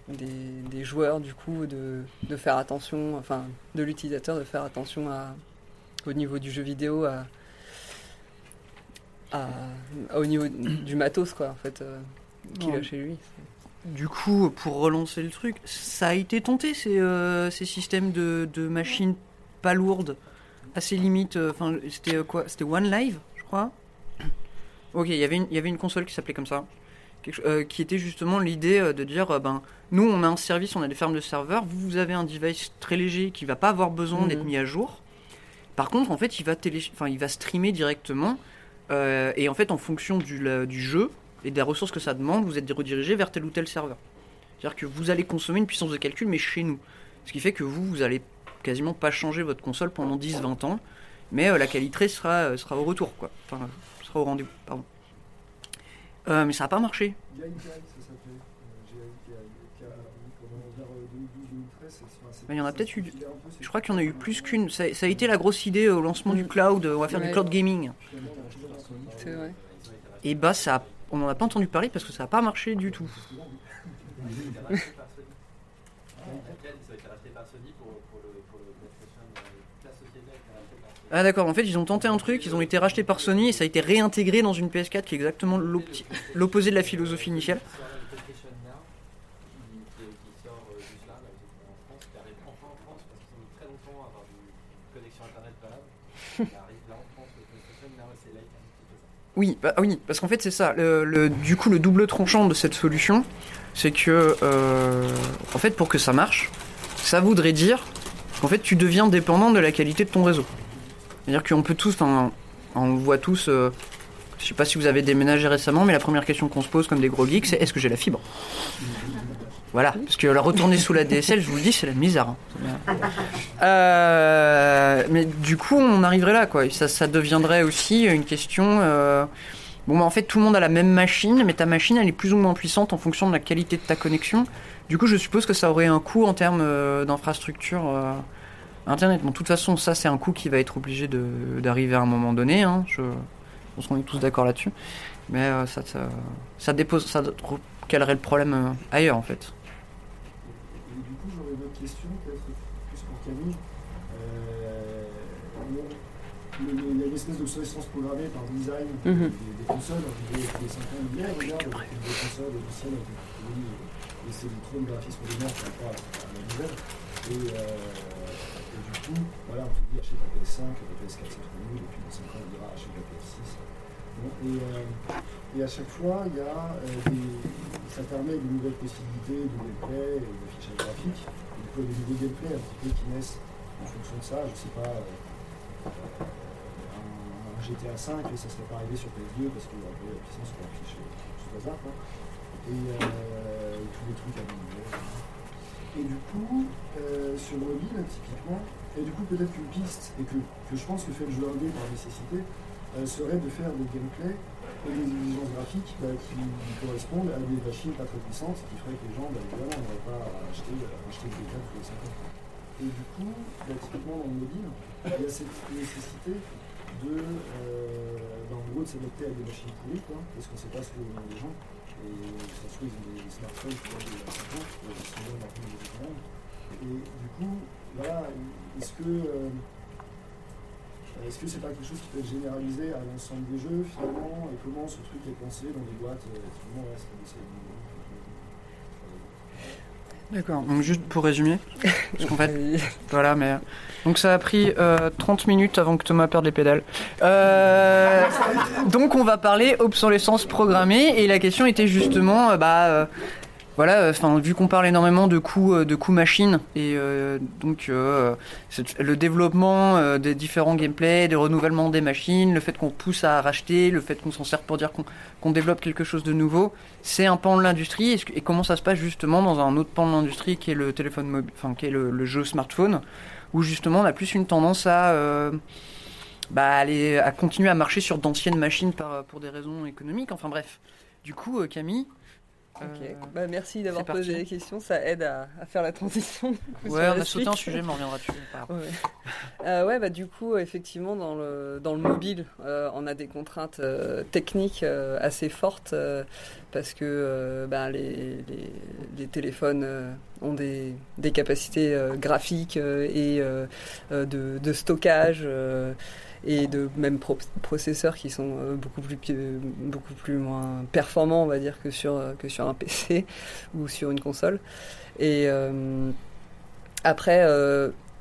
S4: des, des joueurs du coup de, de faire attention, enfin de l'utilisateur de faire attention à, au niveau du jeu vidéo à, à- au niveau du matos quoi en fait euh, qu'il a chez lui.
S2: Du coup, pour relancer le truc, ça a été tenté ces, ces systèmes de, de machines pas lourdes, assez limites. Enfin, c'était quoi C'était One Live, je crois. Ok, il y avait une- il y avait une console qui s'appelait comme ça, quelque euh, qui était justement l'idée euh, de dire, euh, ben, nous on a un service, on a des fermes de serveurs, vous vous avez un device très léger qui va pas avoir besoin
S4: Mhm.
S2: d'être mis à jour. Par contre, en fait, il va télé, il va streamer directement, euh, et en fait, en fonction du, la- du jeu et des ressources que ça demande, vous êtes redirigé vers tel ou tel serveur. C'est-à-dire que vous allez consommer une puissance de calcul, mais chez nous. Ce qui fait que vous, vous allez quasiment pas changer votre console pendant 10-20 ans, mais la qualité sera, sera au retour, quoi. Enfin, sera au rendez-vous, pardon. Euh, mais ça n'a pas marché.
S8: Il y a une ça s'appelait. GAI qui a- qui a- pendant vers, 2012-2013, c'est- enfin, c'est-
S2: Mais il y en a peut-être eu- Je crois qu'il y en a eu plus qu'une. Ça, ça a été la grosse idée au lancement du cloud, on va faire du cloud gaming.
S4: C'est vrai.
S2: Et bah, ça, on n'en a pas entendu parler parce que ça n'a pas marché du tout. Ah d'accord, en fait ils ont tenté un truc, ils ont été rachetés par Sony et ça a été réintégré dans une PS4 qui est exactement l'opposé de la philosophie initiale. Oui, bah, oui, parce qu'en fait c'est ça. Du coup, le double tranchant de cette solution, c'est que, euh, en fait, pour que ça marche, ça voudrait dire qu'en fait tu deviens dépendant de la qualité de ton réseau. C'est-à-dire qu'on peut tous, on voit tous. euh, je sais pas si vous avez déménagé récemment, mais la première question qu'on se pose comme des gros geeks, c'est est-ce que j'ai la fibre? Voilà, parce que la retourner sous la DSL, je vous le dis, c'est la misère. hein. Euh, mais du coup, on arriverait là, quoi. Ça, deviendrait aussi une question. euh, Bon, bah, en fait, tout le monde a la même machine, mais ta machine, elle est plus ou moins puissante en fonction de la qualité de ta connexion. Du coup, je suppose que ça aurait un coût en termes euh, d'infrastructure Internet. Bon, de toute façon, ça, c'est un coût qui va être obligé de- d'arriver à un moment donné. Hein. Je, je pense qu'on est tous d'accord là-dessus. Mais euh, ça, ça, ça dépose, ça calerait le problème euh, ailleurs, en fait.
S8: Et du coup, j'aurais une autre question, peut-être plus pour Camille. Euh, il y a une espèce d'obsolescence programmée par design
S4: Mhm.
S8: des, des consoles. On dit tous les 5 ans, on dit, regarde, des consoles trop de graphisme de merde par rapport à, à la nouvelle. Et, euh, et du coup, voilà, on te dit achète la PS5, la PS4 c'est trop nul, et puis dans 5 ans on dira achète la PS6. Bon, Et, euh, et à chaque fois, il y a, euh, des, ça permet de nouvelles possibilités de gameplay et d'affichage graphique. Et du des nouveaux gameplay un petit peu qui naissent en fonction de ça. Je sais pas, euh, GTA 5, ça serait pas arrivé sur PS2 parce que après, la puissance serait affichée sous hasard. Quoi. Et euh, tous les trucs à manger. Et du coup, euh, sur mobile, typiquement, et du coup, peut-être qu'une piste, et que, que je pense que fait le jeu indé par nécessité, euh, serait de faire des gameplays et des exigences graphiques bah, qui correspondent à des machines pas très puissantes, qui ferait que les gens, bah, évidemment, n'auraient pas à acheter, acheter des câbles tous les 5 ans. Et du coup, bah, typiquement dans le mobile, il y a cette nécessité de, euh, bah, en gros, de s'adapter à des machines pourries, quoi, parce qu'on ne sait pas ce que les gens. Et ça se trouve, ils ont des smartphones qui ont des ans, qui sont maintenant des écrans. Et du coup, voilà, est-ce que euh, est-ce que c'est pas quelque chose qui peut être généralisé à l'ensemble des jeux finalement Et comment ce truc est pensé dans des boîtes euh, Effectivement, ouais, c'est-
S2: D'accord, donc juste pour résumer, parce qu'en fait,
S4: Euh,
S2: voilà, mais. Donc ça a pris euh, 30 minutes avant que Thomas perde les pédales. Euh, donc on va parler obsolescence programmée, et la question était justement, euh, bah. Voilà, enfin, vu qu'on parle énormément de coûts, euh, de coûts machines et euh, donc euh, le développement des différents gameplays, des renouvellements des machines, le fait qu'on pousse à racheter, le fait qu'on s'en sert pour dire qu'on développe quelque chose de nouveau, c'est un pan de l'industrie. Et comment ça se passe justement dans un autre pan de l'industrie qui est le téléphone mobile, enfin qui est le, jeu smartphone, où justement on a plus une tendance à bah, aller, à continuer à marcher sur d'anciennes machines pour des raisons économiques. Enfin bref. Du coup, Camille. Euh,
S4: Bah, merci d'avoir posé les questions, ça aide à, à faire la transition. coup,
S2: Ouais, on a sauté un sujet, mais on reviendra dessus.
S4: Ouais. Euh, ouais, bah du coup, effectivement, dans le, dans le mobile, euh, on a des contraintes euh, techniques assez fortes parce que bah, les, les, les téléphones ont des, des capacités graphiques et de, de stockage et de même pro- processeurs qui sont euh, beaucoup plus beaucoup plus moins performants, on va dire, que sur euh, que sur un PC ou sur une console. Et euh, après.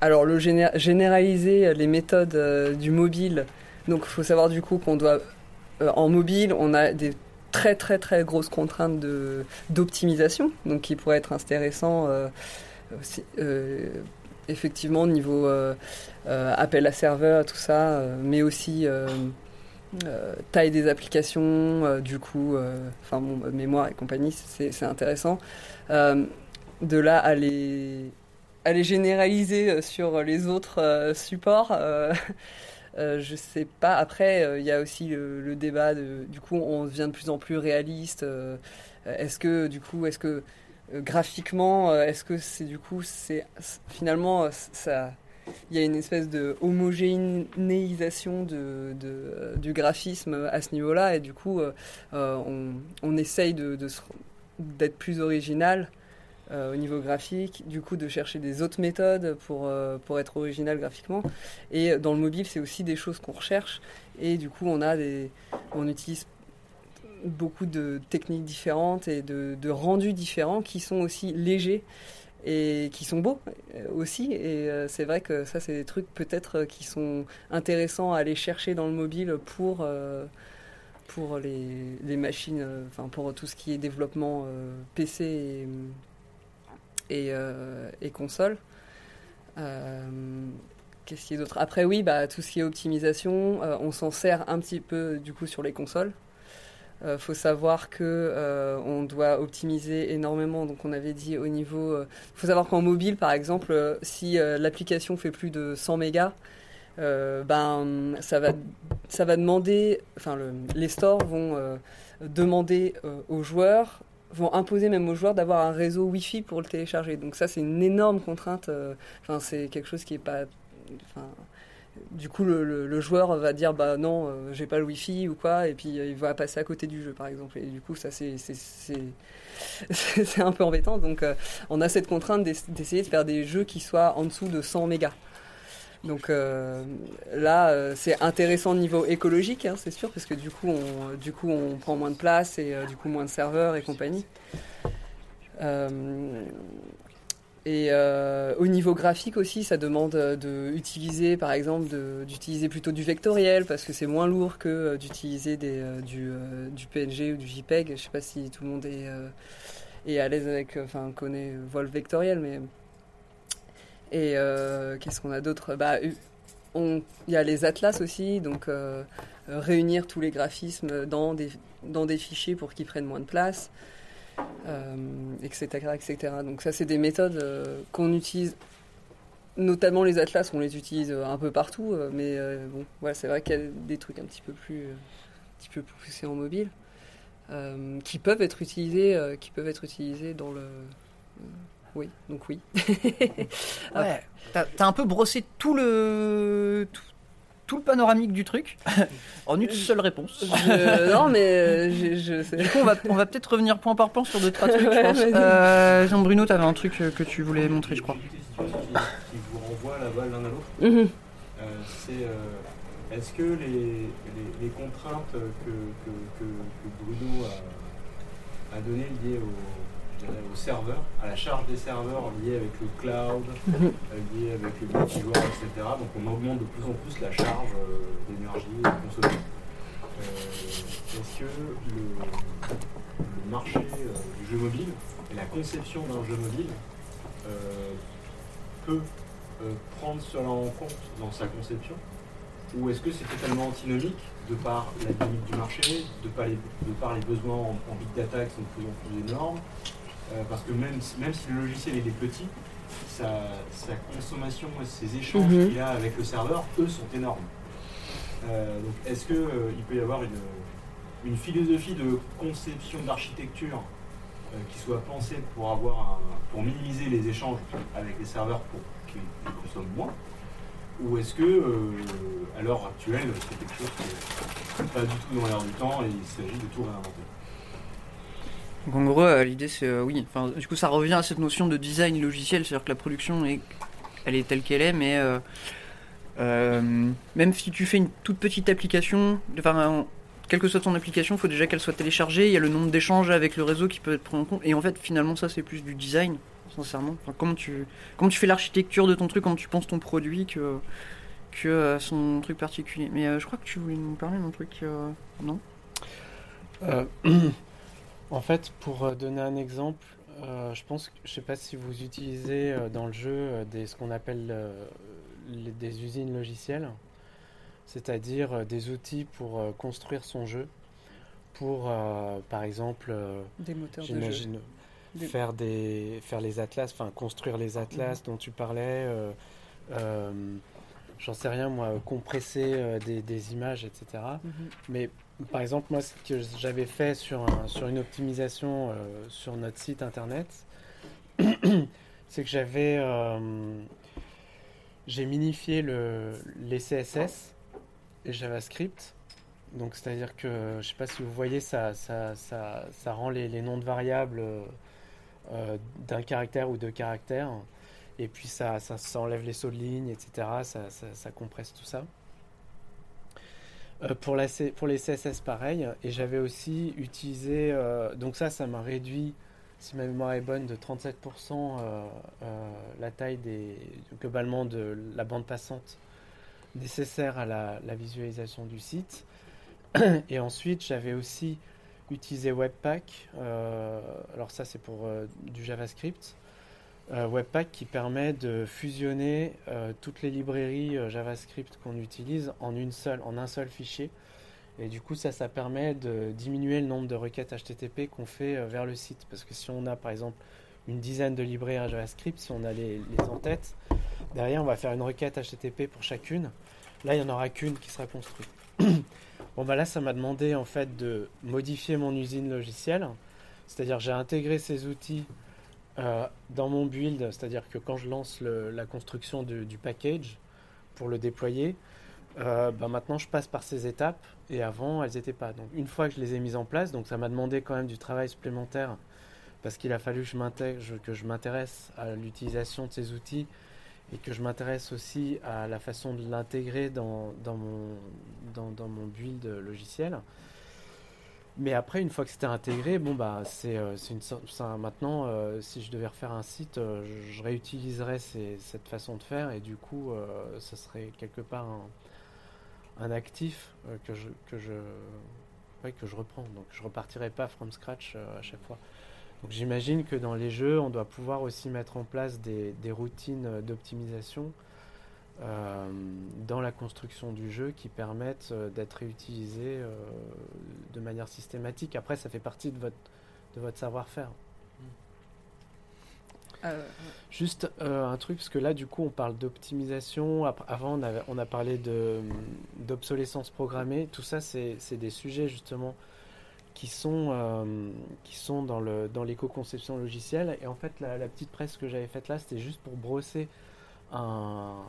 S4: alors, le géné- généraliser les méthodes du mobile. Donc, il faut savoir du coup qu'on doit. en mobile, on a des très très très grosses contraintes de d'optimisation, donc qui pourraient être intéressants euh, aussi, effectivement au niveau appel à serveur, tout ça, euh, mais aussi euh, euh, taille des applications, euh, du coup, euh, enfin mémoire et compagnie, c'est intéressant. Euh, de là à les à généraliser euh, sur les autres euh, supports. euh, euh, je sais pas. Après, euh, il y a aussi le, débat du coup, on devient de plus en plus réaliste. euh, est-ce que, du coup, est-ce que euh, graphiquement, euh, est-ce que c'est du coup, c'est finalement euh, ça. Il y a une espèce de homogénéisation euh, du graphisme à ce niveau-là, et du coup, euh, euh, on, essaye d'être plus original au niveau graphique, du coup de chercher des autres méthodes pour, être original graphiquement. Et dans le mobile, c'est aussi des choses qu'on recherche. Et du coup, on a on utilise beaucoup de techniques différentes et de rendus différents qui sont aussi légers et qui sont beaux euh, aussi. Et euh, c'est vrai que ça, c'est des trucs peut-être euh, qui sont intéressants à aller chercher dans le mobile pour pour les, machines, enfin pour tout ce qui est développement PC et, et, console. Qu'est-ce qu'il y a d'autre? Après, oui, bah, tout ce qui est optimisation, on s'en sert un petit peu du coup sur les consoles. Euh, faut savoir que euh, on doit optimiser énormément. Donc, on avait dit au niveau. euh, faut savoir qu'en mobile, par exemple, si l'application fait plus de 100 mégas, ben ça va ça va demander. Enfin, le- les stores vont demander aux joueurs vont imposer même aux joueurs d'avoir un réseau Wi-Fi pour le télécharger. Donc ça, c'est une énorme contrainte. Enfin, c'est quelque chose qui est pas. Du coup, le, joueur va dire bah non, euh, j'ai pas le Wi-Fi ou quoi, et puis euh, il va passer à côté du jeu, par exemple. Et du coup, ça c'est un peu embêtant. Donc, euh, on a cette contrainte d'ess- d'essayer de faire des jeux qui soient en dessous de 100 mégas. Donc là, c'est intéressant au niveau écologique, hein, c'est sûr, parce que du coup, on, du coup, on prend moins de place et du coup moins de serveurs et compagnie. Euh, Et euh, au niveau graphique aussi, ça demande de utiliser, par exemple, d'utiliser plutôt du vectoriel parce que c'est moins lourd que euh, d'utiliser euh, du, euh, PNG ou du JPEG. Je sais pas si tout le monde est, euh, à l'aise avec, euh, enfin, connaît, voit le vectoriel, mais. Et euh, qu'est-ce qu'on a d'autre? Bah, il y a les atlas aussi, donc euh, euh, réunir tous les graphismes dans des, fichiers pour qu'ils prennent moins de place euh, etc., etc. Donc ça, c'est des méthodes euh, qu'on utilise, notamment les atlas, on les utilise euh, un peu partout, euh, mais euh, bon, voilà, c'est vrai qu'il y a des trucs un petit peu plus, euh, un petit peu plus poussés en mobile, euh, qui peuvent être utilisés, euh, qui peuvent être utilisés dans le, euh, oui, donc oui.
S2: Ouais, t'as un peu brossé tout le tout le panoramique du truc en une seule réponse.
S4: Je- non, mais euh, je, je sais.
S2: Du coup, on va, on va peut-être revenir point par point sur deux trois trucs. je pense. Euh, Jean-Bruno, t'avais un truc euh, que tu voulais montrer, je crois.
S7: Qui, vous renvoie la balle l'un à l'autre.
S4: Mhm.
S7: Euh, c'est euh, est-ce que les, les, les contraintes que, que, que, que Bruno a, a données liées au, je dirais, au serveur, à la charge des serveurs liée avec le cloud,
S4: Mhm.
S7: euh, liée avec le multijoueur, etc. Donc on augmente de plus en plus la charge euh, d'énergie consommée. Euh, est-ce que le, le marché du jeu mobile et la conception d'un jeu mobile peut prendre cela en compte dans sa conception? Ou est-ce que c'est totalement antinomique de par la dynamique du marché, de par les, de par les besoins en, en big data qui sont de plus en plus énormes Euh, Parce que même, si- même si le logiciel il est petit, sa, sa consommation et ses échanges
S4: Mhm.
S7: qu'il a avec le serveur, eux, sont énormes. Euh, donc est-ce qu'il peut y avoir une, une philosophie de conception d'architecture euh, qui soit pensée pour, avoir un- pour minimiser les échanges avec les serveurs pour qu'ils consomment moins? Ou est-ce que, euh, à l'heure actuelle, c'est quelque chose qui n'est pas du tout dans l'air du temps et il s'agit de tout réinventer?
S2: Donc en gros, euh, l'idée c'est euh, oui. Enfin, du coup, ça revient à cette notion de design logiciel, c'est-à-dire que la production est, elle est telle qu'elle est, mais euh, même si tu fais une toute petite application, enfin, quelle que soit ton application, il faut déjà qu'elle soit téléchargée. Il y a le nombre d'échanges avec le réseau qui peut être pris en compte. Et en fait, finalement, ça c'est plus du design, sincèrement. Enfin, comment tu, tu fais l'architecture de ton truc, comment tu penses ton produit que que son truc particulier. Mais je crois que tu voulais nous parler d'un truc, non?
S3: en fait, pour euh, donner un exemple, euh, je pense, que- je sais pas si vous utilisez euh, dans le jeu euh, des, ce qu'on appelle les- des usines logicielles, c'est-à-dire des outils pour construire son jeu, pour, par exemple,
S4: Des moteurs de jeu.
S3: j'imagine
S4: Des-
S3: faire des, faire les atlas, enfin construire les atlas dont tu parlais. J'en sais rien, moi, compresser des, des images, etc.
S4: Mhm.
S3: Mais par exemple, moi, ce que j'avais fait sur, un- sur une optimisation euh, sur notre site internet, c'est que j'avais. euh, j'ai minifié le, les CSS et JavaScript. Donc, c'est-à-dire que, je sais pas si vous voyez, ça, ça, rend les, noms de variables euh, d'un caractère ou deux caractères. Et puis, ça, enlève les sauts de ligne, etc. Ça compresse tout ça. Euh, pour, la, pour les CSS, pareil. Et j'avais aussi utilisé. euh, donc, ça, ça m'a réduit, si ma mémoire est bonne, de 37% euh, la taille des, globalement de la bande passante nécessaire à la, visualisation du site. Et ensuite, j'avais aussi utilisé Webpack. alors, ça, c'est pour du JavaScript. Euh, Webpack qui permet de fusionner euh, toutes les librairies euh, JavaScript qu'on utilise en une seule, en un seul fichier. Et du coup, ça, ça permet de diminuer le nombre de requêtes HTTP qu'on fait vers le site. Parce que si on a, par exemple, une dizaine de librairies JavaScript, si on a les, les en tête, derrière, on va faire une requête HTTP pour chacune. Là, il n'y en aura qu'une qui sera construite. bon, bah là, ça m'a demandé en fait de modifier mon usine logicielle. C'est-à-dire, j'ai intégré ces outils euh, dans mon build, c'est-à-dire que quand je lance la construction du package pour le déployer, euh, bah maintenant je passe par ces étapes et avant elles n'étaient pas. Donc une fois que je les ai mises en place, donc ça m'a demandé quand même du travail supplémentaire parce qu'il a fallu que je m'intéresse à l'utilisation de ces outils et que je m'intéresse aussi à la façon de l'intégrer dans mon build logiciel. Mais après, une fois que c'était intégré, bon bah c'est euh, une ça, maintenant, euh, si je devais refaire un site, euh, je, réutiliserais cette façon de faire et du coup, euh, ça serait quelque part un, actif que je que je ouais, que je reprends. Donc je repartirai pas from scratch à chaque fois. Donc j'imagine que dans les jeux, on doit pouvoir aussi mettre en place des, des routines d'optimisation euh, dans la construction du jeu qui permettent euh, d'être réutilisés euh, de manière systématique. Après, ça fait partie de votre, de votre savoir-faire. Juste un truc, parce que là, du coup, on parle d'optimisation. Avant, on, avait, on a parlé d'obsolescence programmée. Tout ça, c'est, des sujets, justement, qui sont, qui sont dans, l'éco-conception logicielle. Et en fait, la, la petite presse que j'avais faite là, c'était juste pour brosser un,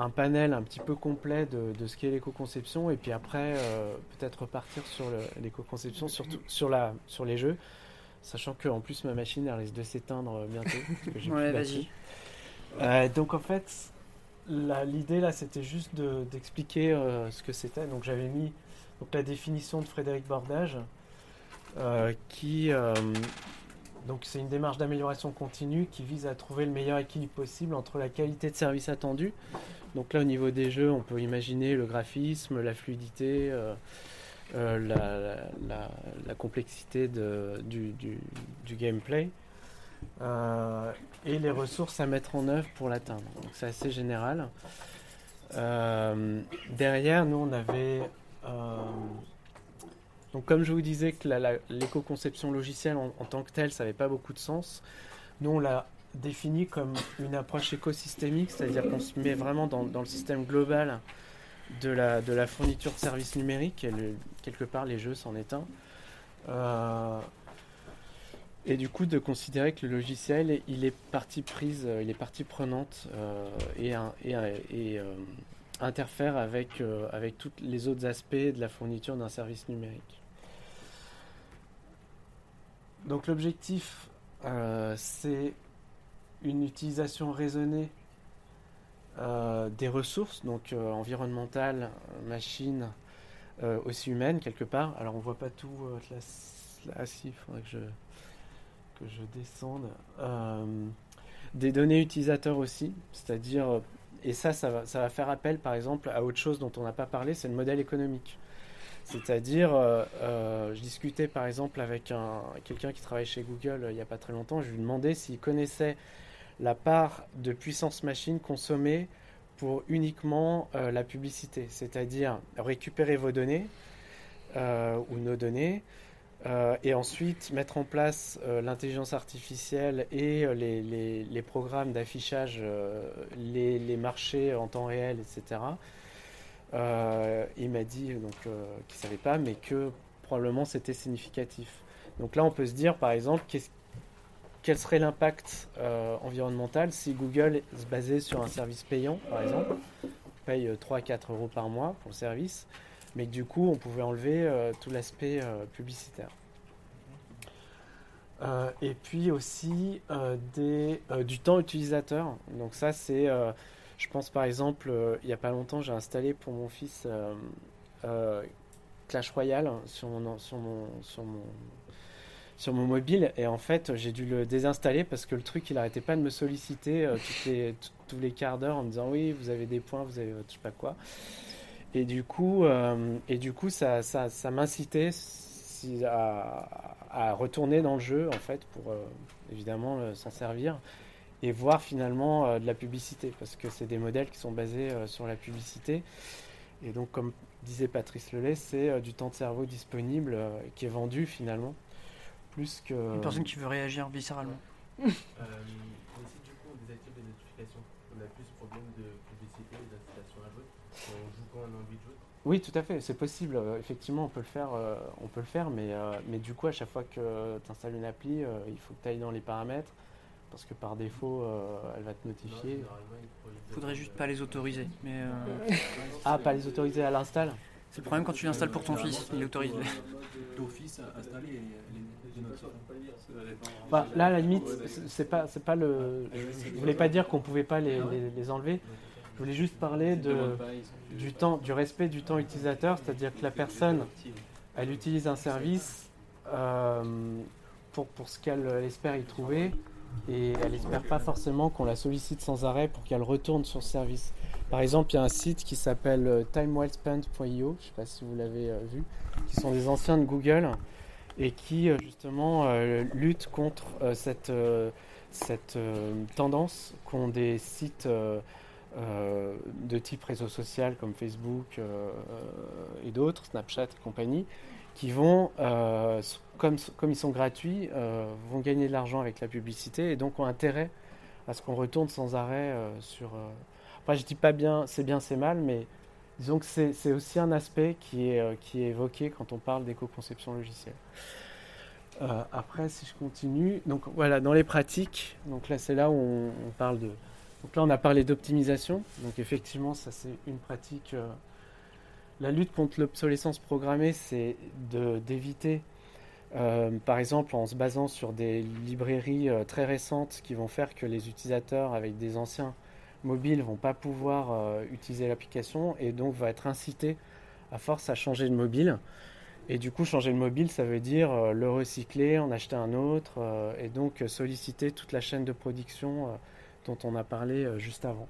S3: un panel un petit peu complet de, de ce qu'est l'éco-conception. Et puis après, euh, peut-être repartir sur l'éco-conception, surtout sur, la, sur les jeux. Sachant que en plus ma machine elle risque de s'éteindre bientôt.
S2: Ouais, vas-y.
S3: batterie. Euh, donc en fait, l'idée là c'était juste de- d'expliquer euh, ce que c'était. Donc j'avais mis donc, la définition de Frédéric Bordage euh, qui. Donc c'est une démarche d'amélioration continue qui vise à trouver le meilleur équilibre possible entre la qualité de service attendu. Donc là au niveau des jeux on peut imaginer le graphisme, la fluidité. euh, euh, la, complexité du, gameplay euh, et les ressources à mettre en œuvre pour l'atteindre. Donc c'est assez général. Derrière, nous on avait donc comme je vous disais que l'éco-conception logicielle en, tant que telle, ça n'avait pas beaucoup de sens. Nous on l'a défini comme une approche écosystémique, c'est-à-dire qu'on se met vraiment dans, le système global de la, fourniture de services numériques, et quelque part les jeux c'en est un. Euh, et du coup de considérer que le logiciel, il est partie prise, il est partie prenante euh, et, euh, interfère avec, euh, avec tous les autres aspects de la fourniture d'un service numérique. Donc l'objectif, euh, c'est une utilisation raisonnée euh, des ressources, donc euh, environnementales, machines, aussi humaines quelque part. Alors on voit pas tout là, là, si, il faudrait que je, que je descende. Des données utilisateurs aussi, c'est-à-dire, et ça, ça va, ça va faire appel par exemple à autre chose dont on n'a pas parlé, c'est le modèle économique. C'est-à-dire, euh, euh, je discutais par exemple avec un, quelqu'un qui travaille chez Google euh, il n'y a pas très longtemps, je lui demandais s'il connaissait la part de puissance machine consommée pour uniquement la publicité, c'est-à-dire récupérer vos données ou nos données et ensuite mettre en place l'intelligence artificielle et les, programmes d'affichage, les marchés en temps réel, etc. Euh, il m'a dit donc euh, qu'il savait pas, mais que probablement c'était significatif. Donc là, on peut se dire, par exemple, qu'est-ce- quel serait l'impact euh, environnemental si Google se basait sur un service payant, par exemple, on paye 3-4 euros par mois pour le service, mais que du coup, on pouvait enlever euh, tout l'aspect euh, publicitaire. Euh, et puis aussi euh, des, euh, du temps utilisateur. Donc ça, c'est, euh, je pense par exemple, euh, il n'y a pas longtemps, j'ai installé pour mon fils euh, euh, Clash Royale sur mon, sur mon, sur mon, sur mon mobile. Et en fait j'ai dû le désinstaller parce que le truc il arrêtait pas de me solliciter les, tous les quarts d'heure en me disant oui vous avez des points vous avez je sais pas quoi. Et du coup et du coup ça, ça, ça m'incitait à, retourner dans le jeu en fait pour évidemment s'en servir et voir finalement euh, de la publicité parce que c'est des modèles qui sont basés euh, sur la publicité et donc comme disait Patrice Lelay c'est euh, du temps de cerveau disponible euh, qui est vendu finalement plus que
S2: Une personne qui veut réagir viscéralement.
S9: Euh, mais si du coup on désactive les notifications, on a plus ce problème de publicité et d'incitation à jouer. On joue quand on a envie de jouer.
S3: Oui, tout à fait, c'est possible. Euh, effectivement, on peut le faire, euh, on peut le faire mais, euh, mais du coup, à chaque fois que tu installes une appli, euh, il faut que tu ailles dans les paramètres parce que par défaut, euh, elle va te notifier.
S9: il
S2: Faudrait juste pas les autoriser. Mais euh,
S3: Ah, pas les autoriser à l'install
S2: c'est le problème quand tu l'installes pour ton fils, il autorise.
S10: D'office notifs.
S3: Bah, Là, à la limite, c'est- pas, c'est pas le. Je, je voulais pas dire qu'on pouvait pas les, les- les enlever. Je voulais juste parler de, du temps, du respect du temps utilisateur, c'est-à-dire que la personne elle utilise un service euh, pour, pour ce qu'elle espère y trouver et elle espère pas forcément qu'on la sollicite sans arrêt pour qu'elle retourne sur ce service. Par exemple, il y a un site qui s'appelle euh, timewellspent.io, je ne sais pas si vous l'avez euh, vu, qui sont des anciens de Google et qui euh, justement euh, luttent contre cette, cette tendance qu'ont des sites de type réseau social comme Facebook et d'autres, Snapchat et compagnie, qui vont, euh, comme, ils sont gratuits, euh, vont gagner de l'argent avec la publicité et donc ont intérêt à ce qu'on retourne sans arrêt euh, sur... Enfin, je dis pas bien, c'est bien, c'est mal, mais disons que c'est aussi un aspect qui est, qui est évoqué quand on parle d'éco-conception logicielle. Après, si je continue, donc voilà, dans les pratiques, donc là c'est là où on, on parle de. Donc là on a parlé d'optimisation, donc effectivement ça c'est une pratique. La lutte contre l'obsolescence programmée, c'est d'éviter, euh, par exemple en se basant sur des librairies euh, très récentes qui vont faire que les utilisateurs avec des anciens mobiles vont pas pouvoir euh, utiliser l'application et donc va être incité à force à changer de mobile. Et du coup, changer de mobile, ça veut dire le recycler, en acheter un autre, et donc solliciter toute la chaîne de production dont on a parlé juste avant.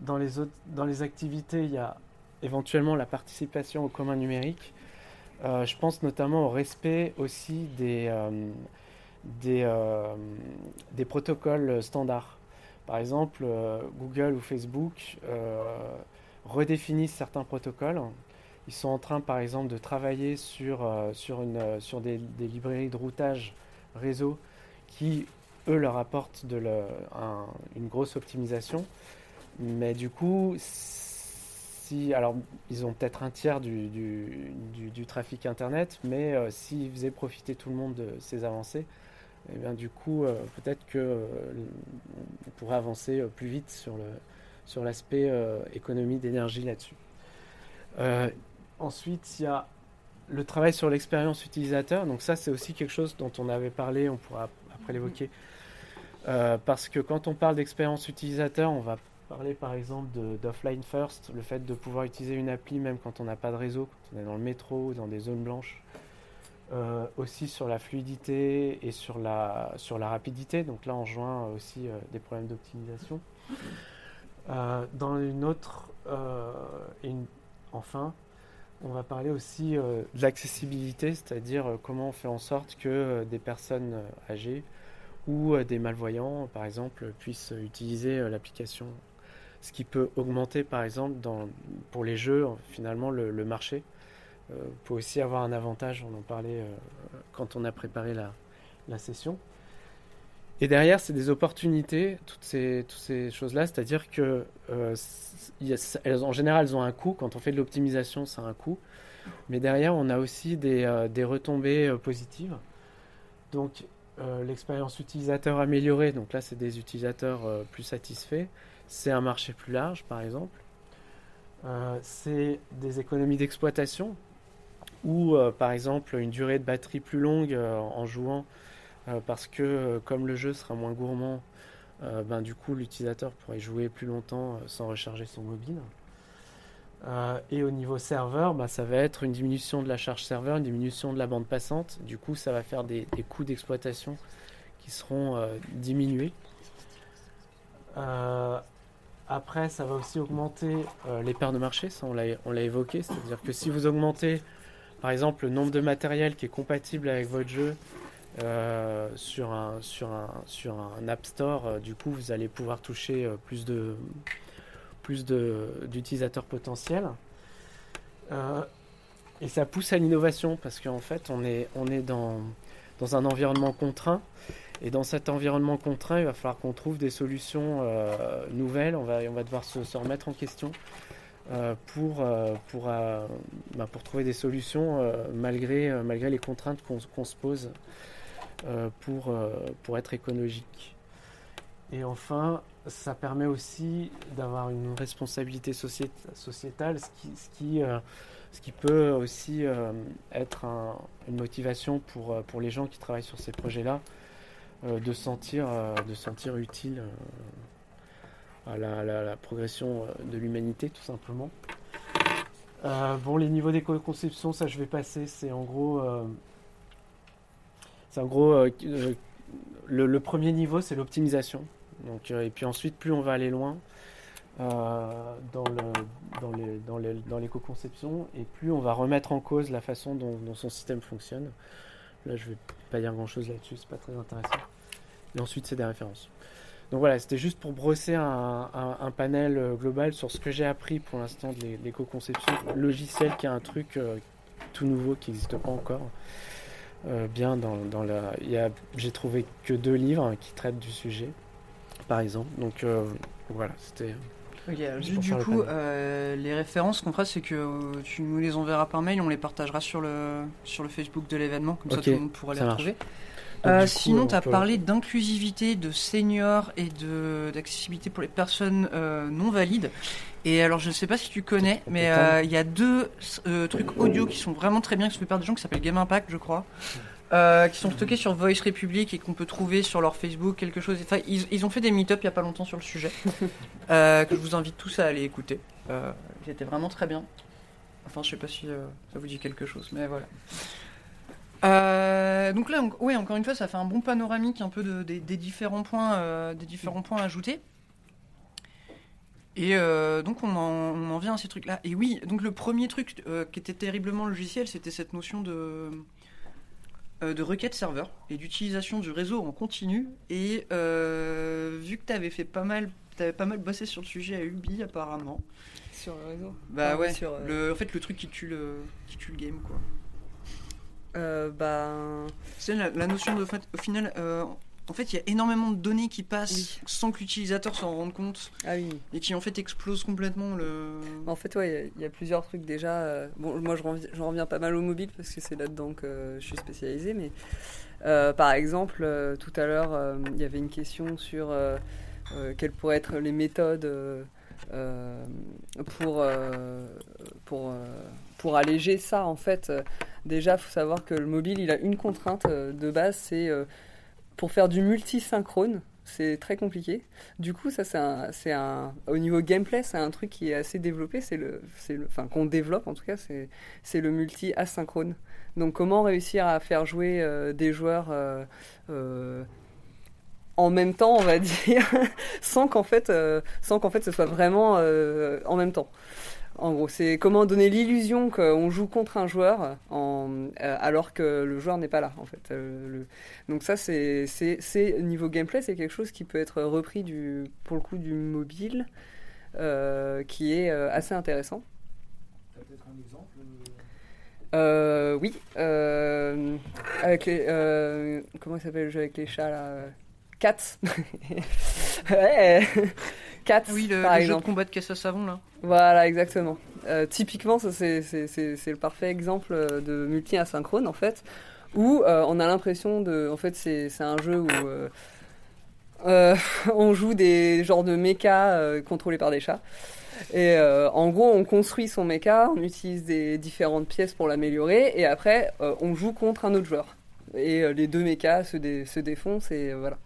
S3: Dans les, autres, dans les activités, il y a éventuellement la participation au commun numérique. Euh, je pense notamment au respect aussi des, euh, euh, des protocoles standards. Par exemple, Google ou Facebook redéfinissent certains protocoles. Ils sont en train, par exemple, de travailler sur, sur, une, sur des, des librairies de routage réseau qui, eux, leur apportent de le- un- une grosse optimisation. Mais du coup, alors, ils ont peut-être un tiers du, du, trafic Internet, mais euh, s'ils faisaient profiter tout le monde de ces avancées, eh bien, du coup, euh, peut-être que euh, on pourrait avancer plus vite sur le sur l'aspect économie d'énergie là-dessus. Ensuite, il y a le travail sur l'expérience utilisateur. Donc ça, c'est aussi quelque chose dont on avait parlé, on pourra après l'évoquer. Parce que quand on parle d'expérience utilisateur, on va parler par exemple d'offline first, le fait de pouvoir utiliser une appli même quand on n'a pas de réseau, quand on est dans le métro ou dans des zones blanches. Euh, aussi sur la fluidité et sur la, rapidité. Donc là, on joint aussi euh, des problèmes d'optimisation. Euh, dans une autre, euh, enfin, on va parler aussi euh, de l'accessibilité, c'est-à-dire euh, comment on fait en sorte que euh, des personnes euh, âgées ou euh, des malvoyants, par exemple, puissent utiliser euh, l'application. Ce qui peut augmenter, par exemple, pour les jeux, finalement, le, marché. Peut aussi avoir un avantage, on en parlait euh, quand on a préparé la, session. Et derrière, c'est des opportunités, toutes ces, choses-là, c'est-à-dire que euh, en général, elles ont un coût. Quand on fait de l'optimisation, ça a un coût. Mais derrière, on a aussi des, euh, retombées positives. Donc, l'expérience utilisateur améliorée, donc là, c'est des utilisateurs plus satisfaits. C'est un marché plus large, par exemple. Euh, c'est des économies d'exploitation ou, euh, par exemple, une durée de batterie plus longue euh, en jouant parce que comme le jeu sera moins gourmand, ben, du coup l'utilisateur pourrait jouer plus longtemps sans recharger son mobile. Et au niveau serveur, ben, ça va être une diminution de la charge serveur, une diminution de la bande passante. Du coup, ça va faire des, coûts d'exploitation qui seront diminués. Après, ça va aussi augmenter euh, les pertes de marché, ça on l'a évoqué, c'est-à-dire que si vous augmentez par exemple le nombre de matériel qui est compatible avec votre jeu euh, sur, un, sur, un, sur un App Store, euh, du coup vous allez pouvoir toucher plus de plus d'utilisateurs potentiels. Et ça pousse à l'innovation parce qu'en fait on est, on est dans, dans un environnement contraint. Et dans cet environnement contraint, il va falloir qu'on trouve des solutions euh, nouvelles. On va, on va devoir se, remettre en question euh, pour, euh, pour, bah, pour trouver des solutions malgré, malgré les contraintes qu'on se pose pour, pour être écologique. Et enfin, ça permet aussi d'avoir une responsabilité sociét- sociétale, ce qui, ce qui, ce qui peut aussi être un- une motivation pour, pour les gens qui travaillent sur ces projets-là, de sentir, euh, de sentir utile euh, à la, progression euh, de l'humanité, tout simplement. Euh, bon, les niveaux d'éco-conception, ça je vais passer. C'est en gros. euh, c'est en gros. euh, euh, le, premier niveau, c'est l'optimisation. Donc, euh, et puis ensuite, plus on va aller loin euh, dans le- dans l'éco-conception, et plus on va remettre en cause la façon dont, son système fonctionne. Là, je vais pas dire grand chose là-dessus, c'est pas très intéressant. Et ensuite, c'est des références. Donc voilà, c'était juste pour brosser un, un- un panel euh, global sur ce que j'ai appris pour l'instant de l'é- l'éco-conception logicielle, qui est un truc euh, tout nouveau qui n'existe pas encore. Euh, bien dans, dans la, j'ai trouvé que deux livres hein, qui traitent du sujet, par exemple. Donc euh, voilà, c'était.
S2: Ok,
S3: Juste
S2: du,
S3: le
S2: coup, les références qu'on fera, c'est que tu nous les enverras par mail, on les partagera sur le, sur le Facebook de l'événement, comme ça tout le monde pourra les
S3: marche.
S2: Euh, sinon,
S3: on
S2: tu as
S3: peut-
S2: parlé d'inclusivité, de seniors et d'accessibilité pour les personnes euh, non valides. Et alors, je ne sais pas si tu connais, mais euh, il y a deux euh, trucs audio qui sont vraiment très bien, qui sont faits par des gens qui s'appellent Game Impact, je crois. euh, qui sont stockés sur Voice Republic et qu'on peut trouver sur leur Facebook, quelque chose. Enfin, ils, ils ont fait des meet-up il y a pas longtemps sur le sujet, euh, que je vous invite tous à aller écouter. Euh, ils étaient vraiment très bien. Enfin, je sais pas si euh, ça vous dit quelque chose, mais voilà. Euh, donc là, on- ouais, encore une fois, ça fait un bon panoramique un peu de- des, des différents points, euh, des différents points ajoutés. Et euh, donc on en, on en vient à ces trucs-là. Et oui, donc le premier truc qui était terriblement logiciel, c'était cette notion de de requête serveur et d'utilisation du réseau en continu. Et vu que tu avais fait pas mal, t'avais pas mal bossé sur le sujet à Ubi apparemment.
S4: Sur le réseau
S2: Bah
S4: Ah,
S2: ouais,
S4: sur,
S2: le, en fait le truc qui tue le, qui tue le game quoi.
S4: Euh, bah,
S2: C'est la, la notion de, fait, au final, euh, en fait, il y a énormément de données qui passent
S4: Oui.
S2: sans que l'utilisateur s'en rende compte
S4: ah oui.
S2: et qui en fait explosent complètement le.
S4: En fait, ouais, il y a- il y, a plusieurs trucs déjà. euh, bon, moi, je reviens, reviens pas mal au mobile parce que c'est là-dedans que je suis spécialisée. Mais par exemple, tout à l'heure, il y avait une question sur quelles pourraient être les méthodes pour, pour, pour alléger ça. En fait, Euh, déjà, il faut savoir que le mobile, il a une contrainte euh, de base, c'est euh, pour faire du multisynchrone. C'est très compliqué. Du coup, ça, c'est un, un, au niveau gameplay, c'est un truc qui est assez développé. C'est le, enfin, qu'on développe en tout cas, c'est, le multi asynchrone. Donc, comment réussir à faire jouer des joueurs en même temps, on va dire, sans qu'en fait, sans qu'en fait, ce soit vraiment en même temps. En gros, c'est comment donner l'illusion qu'on joue contre un joueur en, euh, alors que le joueur n'est pas là, en fait. Euh, le- donc ça, c'est, niveau gameplay, c'est quelque chose qui peut être repris du, pour le coup du mobile, euh, qui est assez intéressant.
S8: T'as peut-être un exemple
S4: oui, avec les, comment il s'appelle le jeu avec les chats là Cats. ouais, Cats.
S2: Oui, le,
S4: par
S2: le jeu de
S4: exemple.
S2: combat de caisse à savon là.
S4: Voilà, exactement. Euh, typiquement, ça c'est c'est- c'est- c'est le parfait exemple euh, de multi-asynchrone en fait, où euh, on a l'impression de, en fait, c'est un jeu où euh, on joue des genres de mechas contrôlés par des chats. Et euh, en gros, on construit son mecha, on utilise des différentes pièces pour l'améliorer, et après, euh, on joue contre un autre joueur. Et euh, les deux mechas se, dé- se défoncent, et voilà.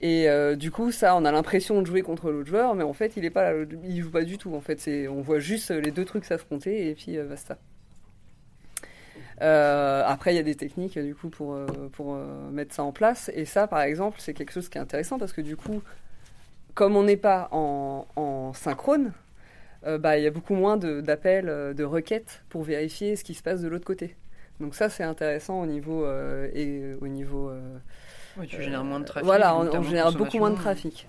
S4: Et euh, du coup, ça, on a l'impression de jouer contre l'autre joueur, mais en fait, il est pas, il joue pas du tout. En fait, c'est, on voit juste les deux trucs s'affronter, et puis euh, basta. Euh, après, il y a des techniques du coup pour, euh, pour euh, mettre ça en place. Et ça, par exemple, c'est quelque chose qui est intéressant parce que du coup, comme on n'est pas en, en synchrone, euh, bah, il y a beaucoup moins d'appels, euh, de requêtes pour vérifier ce qui se passe de l'autre côté. Donc ça, c'est intéressant au niveau euh, et au niveau.
S2: Tu génères moins de trafic.
S4: Voilà, on, génère beaucoup moins de trafic.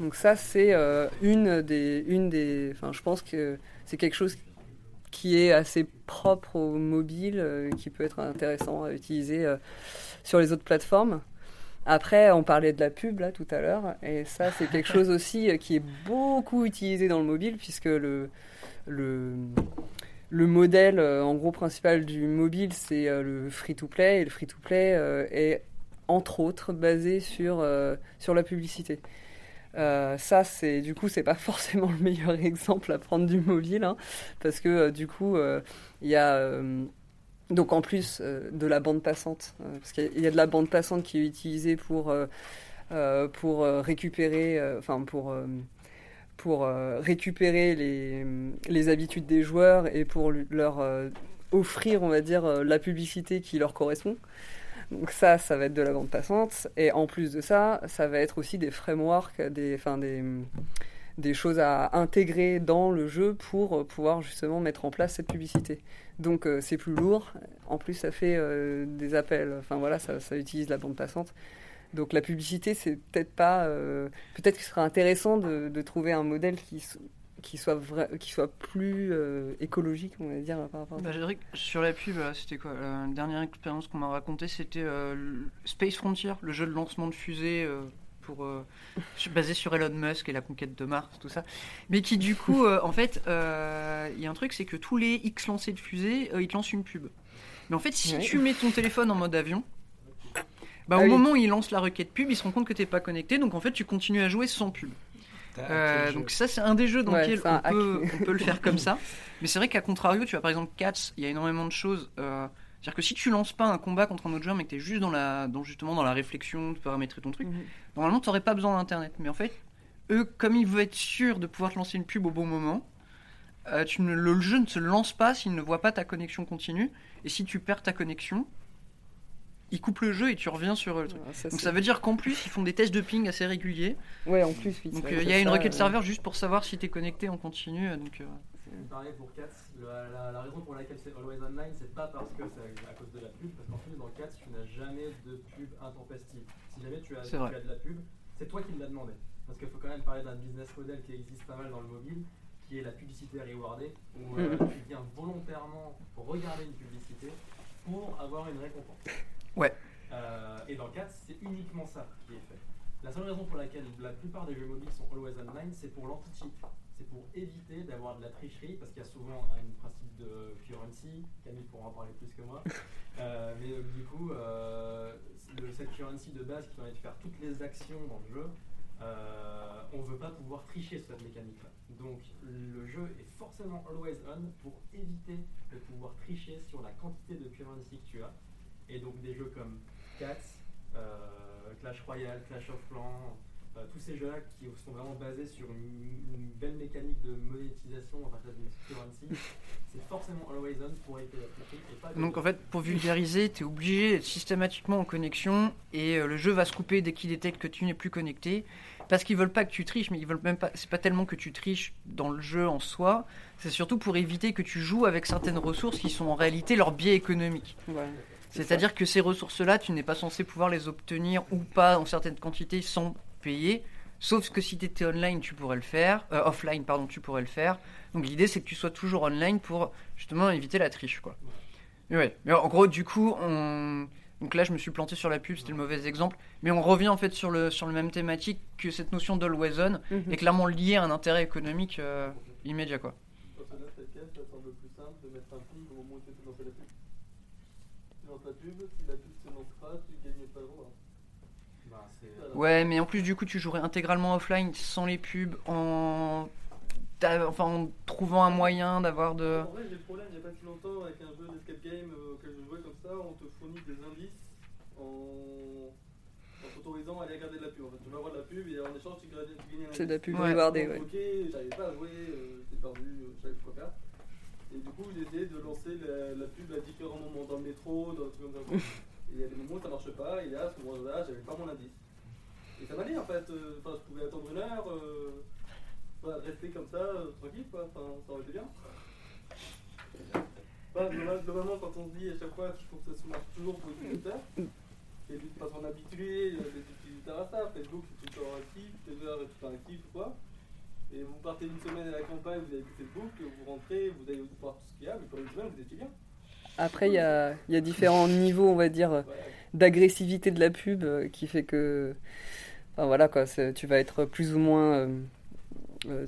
S4: Donc ça, c'est euh, une des, une des. Enfin, je pense que c'est quelque chose qui est assez propre au mobile, euh, qui peut être intéressant à utiliser euh, sur les autres plateformes. Après, on parlait de la pub là tout à l'heure, et ça, c'est quelque chose aussi qui est beaucoup utilisé dans le mobile, puisque le le le modèle en gros principal du mobile, c'est le free-to-play, et le free-to-play est entre autres basé sur, euh, sur la publicité. Euh, ça, c'est du coup, c'est pas forcément le meilleur exemple à prendre du mobile, hein, parce que euh, du coup, il y a donc en plus de la bande passante, parce qu'il y a- de la bande passante qui est utilisée pour pour récupérer, enfin pour pour récupérer les, les habitudes des joueurs et pour leur offrir, on va dire, la publicité qui leur correspond. Donc ça, ça va être de la bande passante. Et en plus de ça, ça va être aussi des frameworks, des, des, des choses à intégrer dans le jeu pour pouvoir justement mettre en place cette publicité. Donc euh, c'est plus lourd. En plus, ça fait euh, des appels. Enfin voilà, ça, ça utilise la bande passante. Donc la publicité, c'est peut-être pas. euh, peut-être qu'il serait intéressant de, trouver un modèle qui, qui, soit, vrai, qui soit plus euh, écologique, on va dire, par rapport à
S2: Bah, sur la pub, euh, c'était quoi La dernière expérience qu'on m'a racontée, c'était euh, Space Frontier, le jeu de lancement de fusée euh, pour, basé sur Elon Musk et la conquête de Mars, tout ça. Mais qui, du coup, en fait, il y a un truc, c'est que tous les X lancés de fusée, ils te lancent une pub. Mais en fait, si
S4: Ouais.
S2: tu mets ton téléphone en mode avion, bah,
S4: Ah
S2: au
S4: oui.
S2: moment où il lance la requête pub, il se rend compte que t'es pas connecté, donc en fait, tu continues à jouer sans pub. Euh, donc ça c'est un des jeux dans
S4: Ouais, un
S2: on peut,
S4: hack.
S2: on peut le faire comme ça. Mais c'est vrai qu'à contrario, tu vois par exemple Cats, il y a énormément de choses. euh, C'est-à-dire que si tu lances pas un combat contre un autre joueur, mais que t'es juste dans la, dans justement dans la réflexion, de paramétrer ton truc,
S4: Mhm.
S2: normalement t'aurais pas besoin d'internet. Mais en fait, eux, comme ils veulent être sûrs de pouvoir te lancer une pub au bon moment, euh, tu ne, le jeu ne se lance pas s'il ne voit pas ta connexion continue. Et si tu perds ta connexion, il coupe le jeu et tu reviens sur le truc.
S4: Ah, ça,
S2: Donc ça veut dire qu'en plus, ils font des tests de ping assez réguliers.
S4: Ouais, en plus, oui.
S2: Donc euh, il y a une requête
S4: euh,
S2: serveur juste pour savoir si tu es connecté en continu. euh, Donc, euh,
S9: C'est pareil pour Cats. La, la- la raison pour laquelle c'est Always Online, c'est pas parce que c'est à cause de la pub, parce qu'en plus dans Cats, tu n'as jamais de pub intempestive. Si jamais tu as, tu as de la pub, c'est toi qui me l'as demandé. Parce qu'il faut quand même parler d'un business model qui existe pas mal dans le mobile, qui est la publicité rewardée, où euh,
S4: Mhm.
S9: tu viens volontairement pour regarder une publicité pour avoir une récompense.
S2: Ouais.
S9: Euh, et dans Cats, c'est uniquement ça qui est fait. La seule raison pour laquelle la plupart des jeux mobiles sont always online, c'est pour l'anti-cheat. C'est pour éviter d'avoir de la tricherie, parce qu'il y a souvent un principe de currency. Camille pourra en parler plus que moi. Euh, mais euh, du coup, le, cette currency de base qui permet de faire toutes les actions dans le jeu, euh, on ne veut pas pouvoir tricher sur cette mécanique-là. Donc le jeu est forcément always on pour éviter de pouvoir tricher sur la quantité de currency que tu as. Et donc des jeux comme Cats, euh, Clash Royale, Clash of Clans, euh, tous ces jeux-là qui sont vraiment basés sur une, une belle mécanique de monétisation à partir d'une currency, c'est forcément always on pour et pas
S2: donc en fait, pour vulgariser, tu es obligé d'être systématiquement en connexion et euh, le jeu va se couper dès qu'il détecte que tu n'es plus connecté. Parce qu'ils veulent pas que tu triches, mais ils veulent même pas. C'est pas tellement que tu triches dans le jeu en soi, c'est surtout pour éviter que tu joues avec certaines ressources qui sont en réalité leur biais économique.
S4: ouais.
S2: C'est-à-dire que ces ressources-là, tu n'es pas censé pouvoir les obtenir ou pas en certaines quantités sans payer. Sauf que si tu étais online, tu pourrais le faire. Euh, offline, pardon, tu pourrais le faire. Donc l'idée, c'est que tu sois toujours online pour justement éviter la triche, quoi. Mais ouais. Mais en gros, du coup, on... Donc là, je me suis planté sur la pub, c'était le mauvais exemple. Mais on revient en fait sur le, sur le même thématique que cette notion d'always on
S4: Mhm.
S2: est clairement liée à un intérêt économique euh, immédiat, quoi.
S11: Dans ce cas, cette case, ça semble plus simple de mettre un ping au moment où tu fais lancer la pub. Tu lances la pub, si la pub se lance pas, tu gagnes pas le droit.
S6: Bah, c'est-
S11: Voilà.
S2: Ouais, mais en plus, du coup, tu jouerais intégralement offline sans les pubs en. Enfin, en trouvant un moyen d'avoir de.
S11: En vrai, j'ai le problème, il n'y a pas si longtemps, avec un jeu d'escape game euh, auquel je jouais comme ça, on te fournit des indices en, en t'autorisant à aller regarder de la pub. En fait, tu vas voir de la pub et en échange, tu, gagnes- un
S4: C'est de la
S11: indice.
S4: pub
S2: Ouais.
S4: rewardée,
S11: Donc,
S4: ouais.
S11: Ok, j'arrivais pas à jouer, euh, j'étais perdu, euh, je savais quoi faire. Et du coup, j'ai essayé de lancer la, la pub à différents moments dans le métro, dans le truc comme ça. Et il y a des moments où ça marche pas, et là, à ce moment-là, j'avais pas mon indice. Et ça m'allait en fait, euh, enfin, je pouvais attendre une heure, euh, rester comme ça, euh, tranquille, quoi, enfin, ça aurait été bien. Enfin, globalement, globalement, quand on se dit à chaque fois qu'il faut que ça se marche toujours pour les utilisateurs, et de pas s'en habituer, les utilisateurs à ça, Facebook c'est tout le temps actif, Twitter est tout le temps actif ou quoi. Et vous partez une semaine à la campagne, vous avez Facebook, vous rentrez, vous allez voir tout ce qu'il y a, mais pendant une semaine vous étiez bien.
S4: Après, il y a, il y a différents niveaux, on va dire, d'agressivité de la pub qui fait que. Enfin voilà, quoi, tu vas être plus ou moins euh, euh,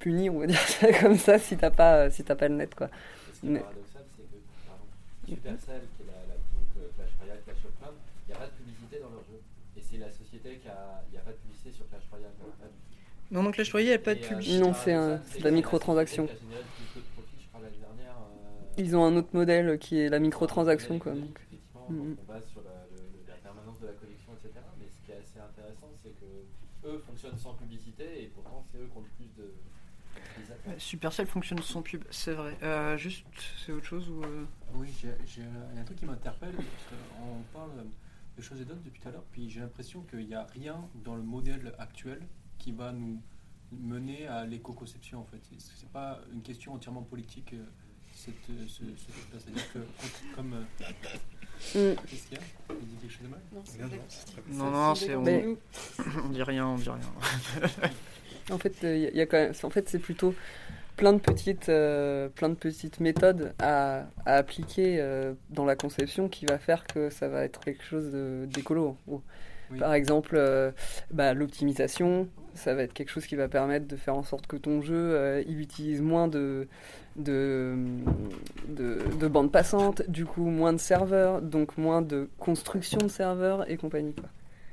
S4: puni, on va dire ça comme ça, si t'as pas, si t'as pas le net, quoi.
S10: Ce qui est
S4: Mais-
S10: paradoxal, c'est que, par exemple, Supercell, qui est la, la donc, euh, Clash Royale, Clash of Clans, il n'y a pas de publicité dans leur jeu. Et c'est la société qui a. Il n'y a pas de publicité sur Clash Royale. pas du tout.
S2: Non, donc Clash Royale, il n'y a pas de
S10: euh,
S2: publicité.
S4: Non,
S10: est
S4: c'est un- de la microtransaction.
S10: de euh,
S4: Ils ont un autre modèle qui est la microtransaction, quoi. donc.
S10: Effectivement, on base sur la, le- le- la permanence de la collection, etc. Mais ce qui est assez intéressant, c'est que eux fonctionnent sans publicité et pourtant c'est eux qui ont le plus de d'utilisateurs.
S2: Ouais, Supercell fonctionne sans pub, c'est vrai. Euh, juste, c'est autre chose ou. euh,
S12: Oui, j'ai un truc qui m'interpelle, qu'on parle de choses et d'autres depuis tout à l'heure, puis j'ai l'impression qu'il n'y a rien dans le modèle actuel qui va nous mener à l'éco-conception en fait. C'est pas une question entièrement politique, euh, cette, euh, ce, ce. C'est-à-dire que quand- comme... euh,
S4: Mm.
S12: Qu'est-ce qu'il y a Il dit quelque chose de mal
S4: Non, c'est.
S2: Non, non, c'est. On...
S4: Mais-
S2: on dit rien, on dit rien.
S4: En fait, il y, a quand même. En fait, c'est plutôt plein de petites, euh, plein de petites méthodes à, à appliquer euh, dans la conception qui va faire que ça va être quelque chose d'écolo.
S12: Oui.
S4: Par exemple, euh, bah, l'optimisation, ça va être quelque chose qui va permettre de faire en sorte que ton jeu euh, il utilise moins de, de, de, de bandes passantes, du coup moins de serveurs, donc moins de construction de serveurs et compagnie. Quoi.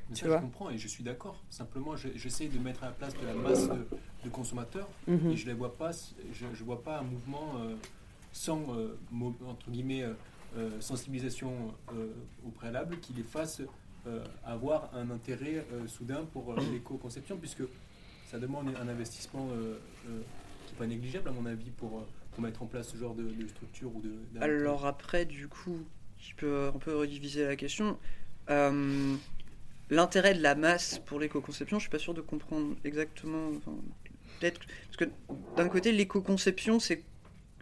S12: Mais
S4: Tu
S12: ça,
S4: vois
S12: je comprends et je suis d'accord. Simplement, je- j'essaie de mettre à la place de la masse de, de consommateurs
S4: Mhm.
S12: et je ne vois pas, je, je vois pas un mouvement euh, sans euh, entre guillemets euh, sensibilisation au préalable qui les fasse avoir un intérêt soudain pour l'éco-conception, puisque ça demande un investissement qui n'est pas négligeable à mon avis pour, pour mettre en place ce genre de, de structure ou de.
S2: Alors après, du coup, je peux un peu rediviser la question. Euh, L'intérêt de la masse pour l'éco-conception, je suis pas sûr de comprendre exactement. enfin, Peut-être parce que d'un côté, l'éco-conception, c'est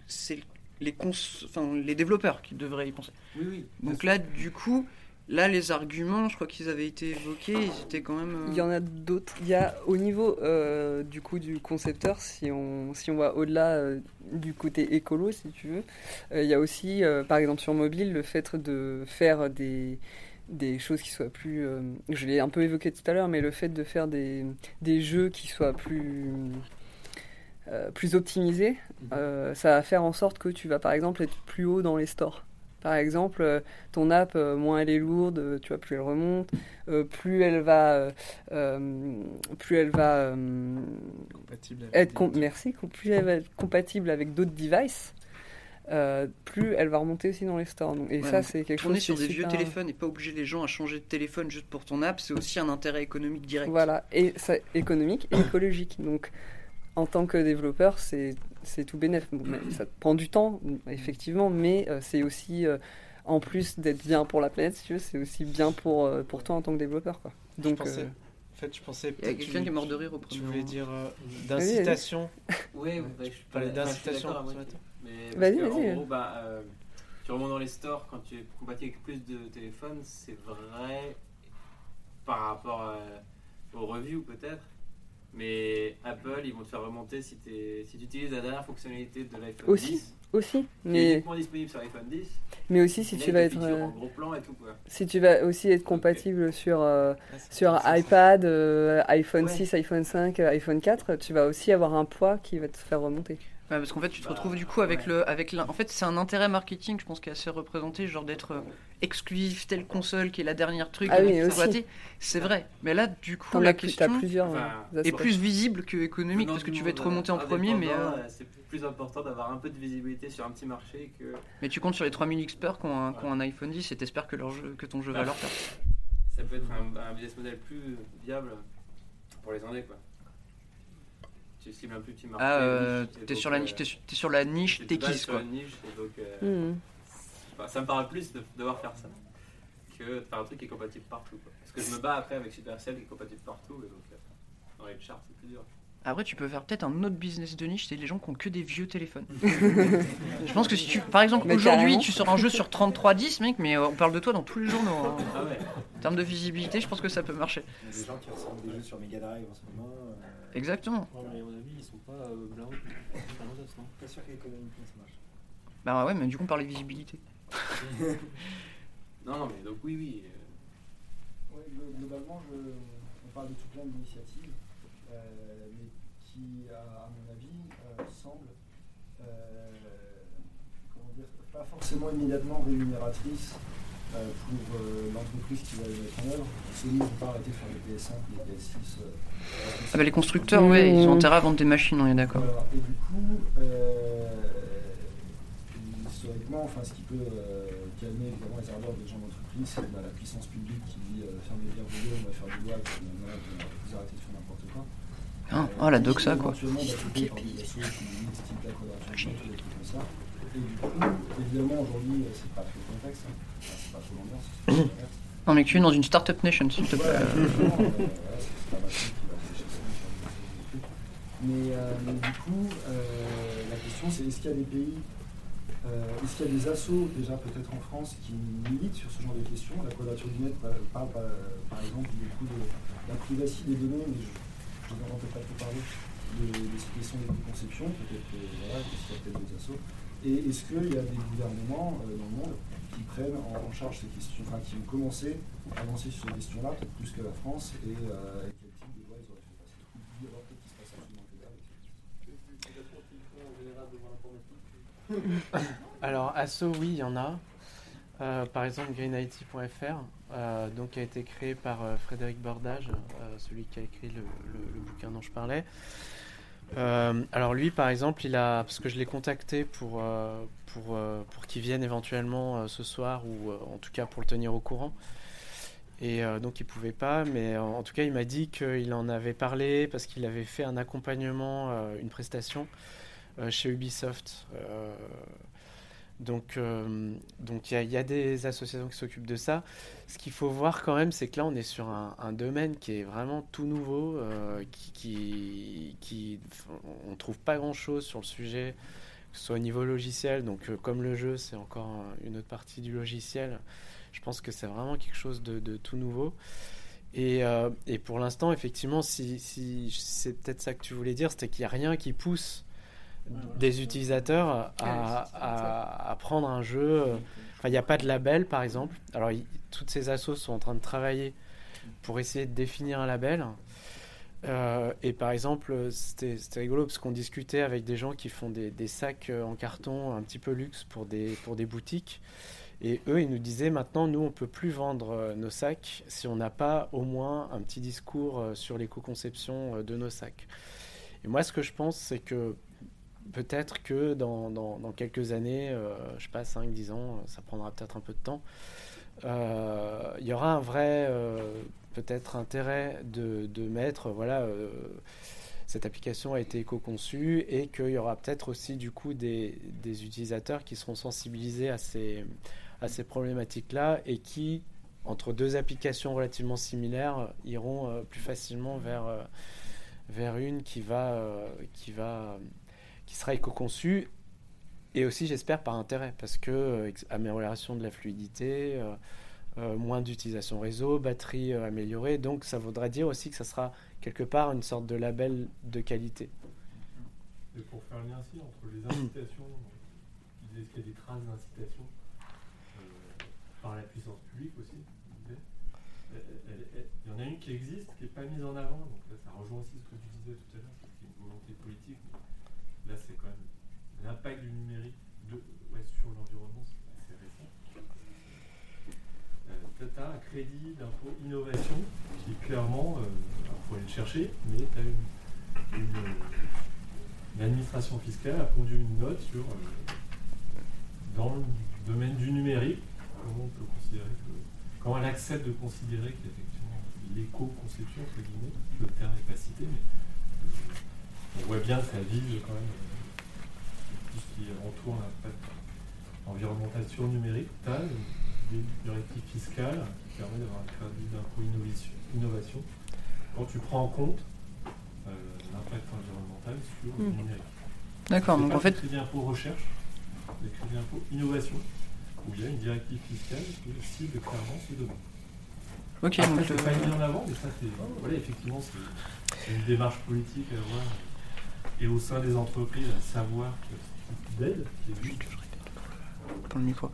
S2: c'est les cons... enfin, les développeurs qui devraient y penser.
S12: Oui, oui.
S2: Donc là, du coup, là, les arguments, je crois qu'ils avaient été évoqués, ils étaient quand même. euh,
S4: Il y en a d'autres. Il y a au niveau euh, du coup du concepteur, si on, si on va au-delà euh, du côté écolo, si tu veux, euh, il y a aussi, euh, par exemple sur mobile, le fait de faire des, des choses qui soient plus. euh, je l'ai un peu évoqué tout à l'heure, mais le fait de faire des, des jeux qui soient plus. euh, plus optimisés, euh, ça va faire en sorte que tu vas par exemple être plus haut dans les stores. Par exemple, euh, ton app, euh, moins elle est lourde, euh, tu vois, plus elle remonte, plus elle va, plus elle va
S3: Compatible
S4: être com- merci, plus elle va être compatible avec d'autres devices, euh, plus elle va remonter aussi dans les stores. Donc- et
S2: Ouais,
S4: ça, c'est quelque
S2: tourner
S4: chose
S2: sur
S4: qui est
S2: des vieux téléphones et pas obliger les gens à changer de téléphone juste pour ton app, c'est aussi un intérêt économique direct.
S4: Voilà, et ça économique et écologique. Donc, en tant que développeur, c'est c'est tout bénéf. Ça te prend du temps, effectivement, mais euh, c'est aussi, euh, en plus d'être bien pour la planète, si tu veux, c'est aussi bien pour, euh, pour toi en tant que développeur. Quoi. Donc,
S3: je pensais,
S4: euh,
S3: en fait, je pensais.
S2: Il y a
S3: peut-être
S2: quelqu'un
S3: tu-
S2: qui est mort de rire au
S3: Tu
S2: premier
S3: voulais
S2: rang.
S3: dire euh, d'incitation.
S10: Oui,
S3: Ouais, tu
S10: je
S3: parlais d'incitation
S4: Vas-y, vas-y.
S10: En gros, bah, euh, tu remontes dans les stores quand tu es compatible avec plus de téléphones, c'est vrai par rapport euh, aux reviews peut-être. Mais Apple, ils vont te faire remonter si, t'es- si tu utilises la dernière fonctionnalité de l'iPhone
S4: Aussi,
S10: 10.
S4: aussi,
S10: qui est
S4: mais,
S10: uniquement disponible sur l'iPhone 10.
S4: mais aussi si tu vas être. euh,
S10: en gros plan et tout quoi.
S4: Si tu vas aussi être compatible sur, euh,
S3: Ah,
S4: sur iPad, euh, iPhone
S10: Ouais.
S4: 6, iPhone 5, euh, iPhone 4, tu vas aussi avoir un poids qui va te faire remonter.
S2: Ouais, parce qu'en fait, tu te
S10: Bah,
S2: retrouves du coup avec
S10: ouais.
S2: le, avec En fait, c'est un intérêt marketing, je pense, qui est assez représenté, genre d'être euh, exclusif telle console qui est la dernière truc.
S4: Ah oui.
S2: C'est vrai. Mais là, du coup, la question
S4: plusieurs
S10: Enfin,
S2: est plus visible que économique parce que tu vas être remonté en
S10: euh,
S2: premier, mais, euh,
S10: c'est plus important d'avoir un peu de visibilité sur un petit marché que.
S2: mais tu comptes sur les 3000 experts qui ont un, qui ont un iPhone 10 et t'espères que, leur jeu, que ton jeu va leur faire.
S10: Ça peut être un, un business model plus viable pour les indés quoi. Tu cibles un plus petit marché.
S2: Ah, euh, t'es sur, la
S10: euh,
S2: niche, t'es sur, t'es sur la niche quoi.
S10: et donc, euh,
S4: Mhm.
S10: enfin, ça me parle plus de devoir faire ça que de faire un truc qui est compatible partout. Quoi. Parce que je me bats après avec Supercell qui est compatible partout et donc euh, dans les charts c'est plus dur.
S2: Après, tu peux faire peut-être un autre business de niche, c'est les gens qui ont que des vieux téléphones. je pense que si tu, par exemple,
S4: Mais
S2: aujourd'hui, tu sors un jeu sur 3310, mec, mais euh, on parle de toi dans tous les journaux. hein.
S10: Ah ouais.
S2: En termes de visibilité, je pense que ça peut marcher.
S8: Il y a des gens qui ressemblent des jeux sur Mega Drive en ce moment. euh,
S2: Exactement.
S12: Non, mais à mon avis, ils sont pas euh, blancs. Pas dans l'os, non
S8: Pas sûr qu'économiquement ça marche.
S2: Bah ouais, mais du coup, on parle de visibilité.
S10: Non, non, mais donc oui, oui. euh,
S8: Ouais, globalement, je, on parle de tout plein d'initiatives, euh, mais qui, à, à mon avis, euh, semblent euh, comment dire, pas forcément immédiatement rémunératrices pour euh, l'entreprise qui va les mettre en œuvre. Sony ne vont pas arrêter de faire les PS5, les PS6. euh,
S2: Ah bah les constructeurs, ouais, ils ont intérêt à vendre des machines, on est d'accord.
S8: Voilà. Et du coup, euh, typiquement, enfin, ce qui peut euh, calmer évidemment les ardeurs des gens d'entreprise, c'est bah, la puissance publique qui dit euh, fermez bien vos on va faire euh, voilà, puis, euh, vous arrêtez de faire n'importe quoi.
S2: Ah, oh, la doxa, quoi.
S8: Éventuellement Et du coup, évidemment, aujourd'hui, euh, c'est pas trop le contexte, hein. Enfin, c'est pas trop l'ambiance, l'inverse.
S2: Non, mais qu'une dans une startup nation, s'il te plaît.
S8: Euh, voilà. Mais, euh, mais du coup, euh, la question c'est est-ce qu'il y a des pays, euh, est-ce qu'il y a des assos déjà peut-être en France qui militent sur ce genre de questions? La Quadrature du Net par, par, par- par exemple du coup de la privacité des données, mais je n'en entends pas trop parler, des, des questions d'éco-conception, peut-être que voilà, qu'il y a peut-être des assos. Et est-ce qu'il y a des gouvernements euh, dans le monde qui prennent en, charge ces questions, enfin qui ont commencé à avancer sur ces questions-là, peut-être plus que la France, et, euh, et quel type de loi ils auraient fait passer? Ou alors peut-être qu'il se passe absolument que dalle.
S3: Alors, asso, oui, il y en a. Euh, par exemple, greenIT.fr, euh, donc qui a été créé par Frédéric Bordage, celui qui a écrit le bouquin dont je parlais. Euh, alors lui, par exemple, il a, parce que je l'ai contacté pour euh, pour euh, pour qu'il vienne éventuellement ce soir ou en tout cas pour le tenir au courant. Et donc il pouvait pas, mais en, tout cas il m'a dit qu'il en avait parlé parce qu'il avait fait un accompagnement, une prestation chez Ubisoft. Donc, euh, donc il y, a- des associations qui s'occupent de ça. Ce qu'il faut voir quand même, c'est que là, on est sur un, domaine qui est vraiment tout nouveau, euh, qui, qui, on trouve pas grand-chose sur le sujet, que ce soit au niveau logiciel. Donc, euh, comme le jeu, c'est encore un- une autre partie du logiciel. Je pense que c'est vraiment quelque chose de, de tout nouveau. Et, euh, et pour l'instant, effectivement, si, si c'est peut-être ça que tu voulais dire, c'était qu'il n'y a rien qui pousse des utilisateurs à, à- à prendre un jeu. euh, Enfin, il n'y a pas de label, par exemple. Alors, toutes ces assos sont en train de travailler pour essayer de définir un label. Euh, et par exemple, c'était rigolo parce qu'on discutait avec des gens qui font des, des sacs euh, en carton un petit peu luxe pour des, pour des boutiques. Et eux, ils nous disaient maintenant, nous, on peut plus vendre nos sacs si on n'a pas au moins un petit discours sur l'éco-conception de nos sacs. Et moi, ce que je pense, c'est que peut-être que dans, dans- quelques années, euh, je sais pas, 5-10 ans, ça prendra peut-être un peu de temps, euh, il y aura un vrai, euh, peut-être, intérêt de, de mettre, voilà, euh, cette application a été éco-conçue et qu'il y aura peut-être aussi, du coup, des, des utilisateurs qui seront sensibilisés à ces, à ces problématiques-là et qui, entre deux applications relativement similaires, iront plus facilement vers, vers une qui va, qui va, qui sera éco-conçue et aussi, j'espère, par intérêt, parce que euh, amélioration de la fluidité, euh, euh, moins d'utilisation réseau, batterie améliorée, donc ça voudra dire aussi que ça sera quelque part une sorte de label de qualité.
S5: Et pour faire le lien aussi entre les incitations, il disait qu'il y a des traces d'incitation par la puissance publique aussi. il y en a une qui existe, qui n'est pas mise en avant, donc là ça rejoint aussi ce que tu disais tout à l'heure, c'est qu'il y a une volonté politique, mais là c'est quand même l'impact du numérique sur l'environnement, c'est assez récent. Euh, tu as un crédit d'impôt innovation qui clairement, euh, il faut aller le chercher, mais tu as une, une, euh, l'administration fiscale a pondu une note sur, euh, dans le domaine du numérique, comment on peut considérer que, comment elle accepte de considérer qu'effectivement l'éco-conception, entre guillemets, le terme n'est pas cité, mais euh, on voit bien que ça vise quand même euh, tout ce qui entoure l'impact environnemental sur le numérique. Tu as directives fiscales qui permettent d'avoir un crédit d'impôt innovation, quand tu prends en compte euh, l'impact environnemental sur le
S2: Mm.
S5: numérique.
S2: D'accord, donc en fait-
S5: crédit impôt recherche, le crédit impôt innovation, où il y a une directive fiscale qui cible clairement ce domaine.
S2: Ok,
S5: Après,
S2: donc
S5: c'est
S2: le-
S5: pas mis en avant, mais ça, c'est voilà, effectivement, c'est une démarche politique à avoir. Et au sein des entreprises, à savoir que
S2: le micro.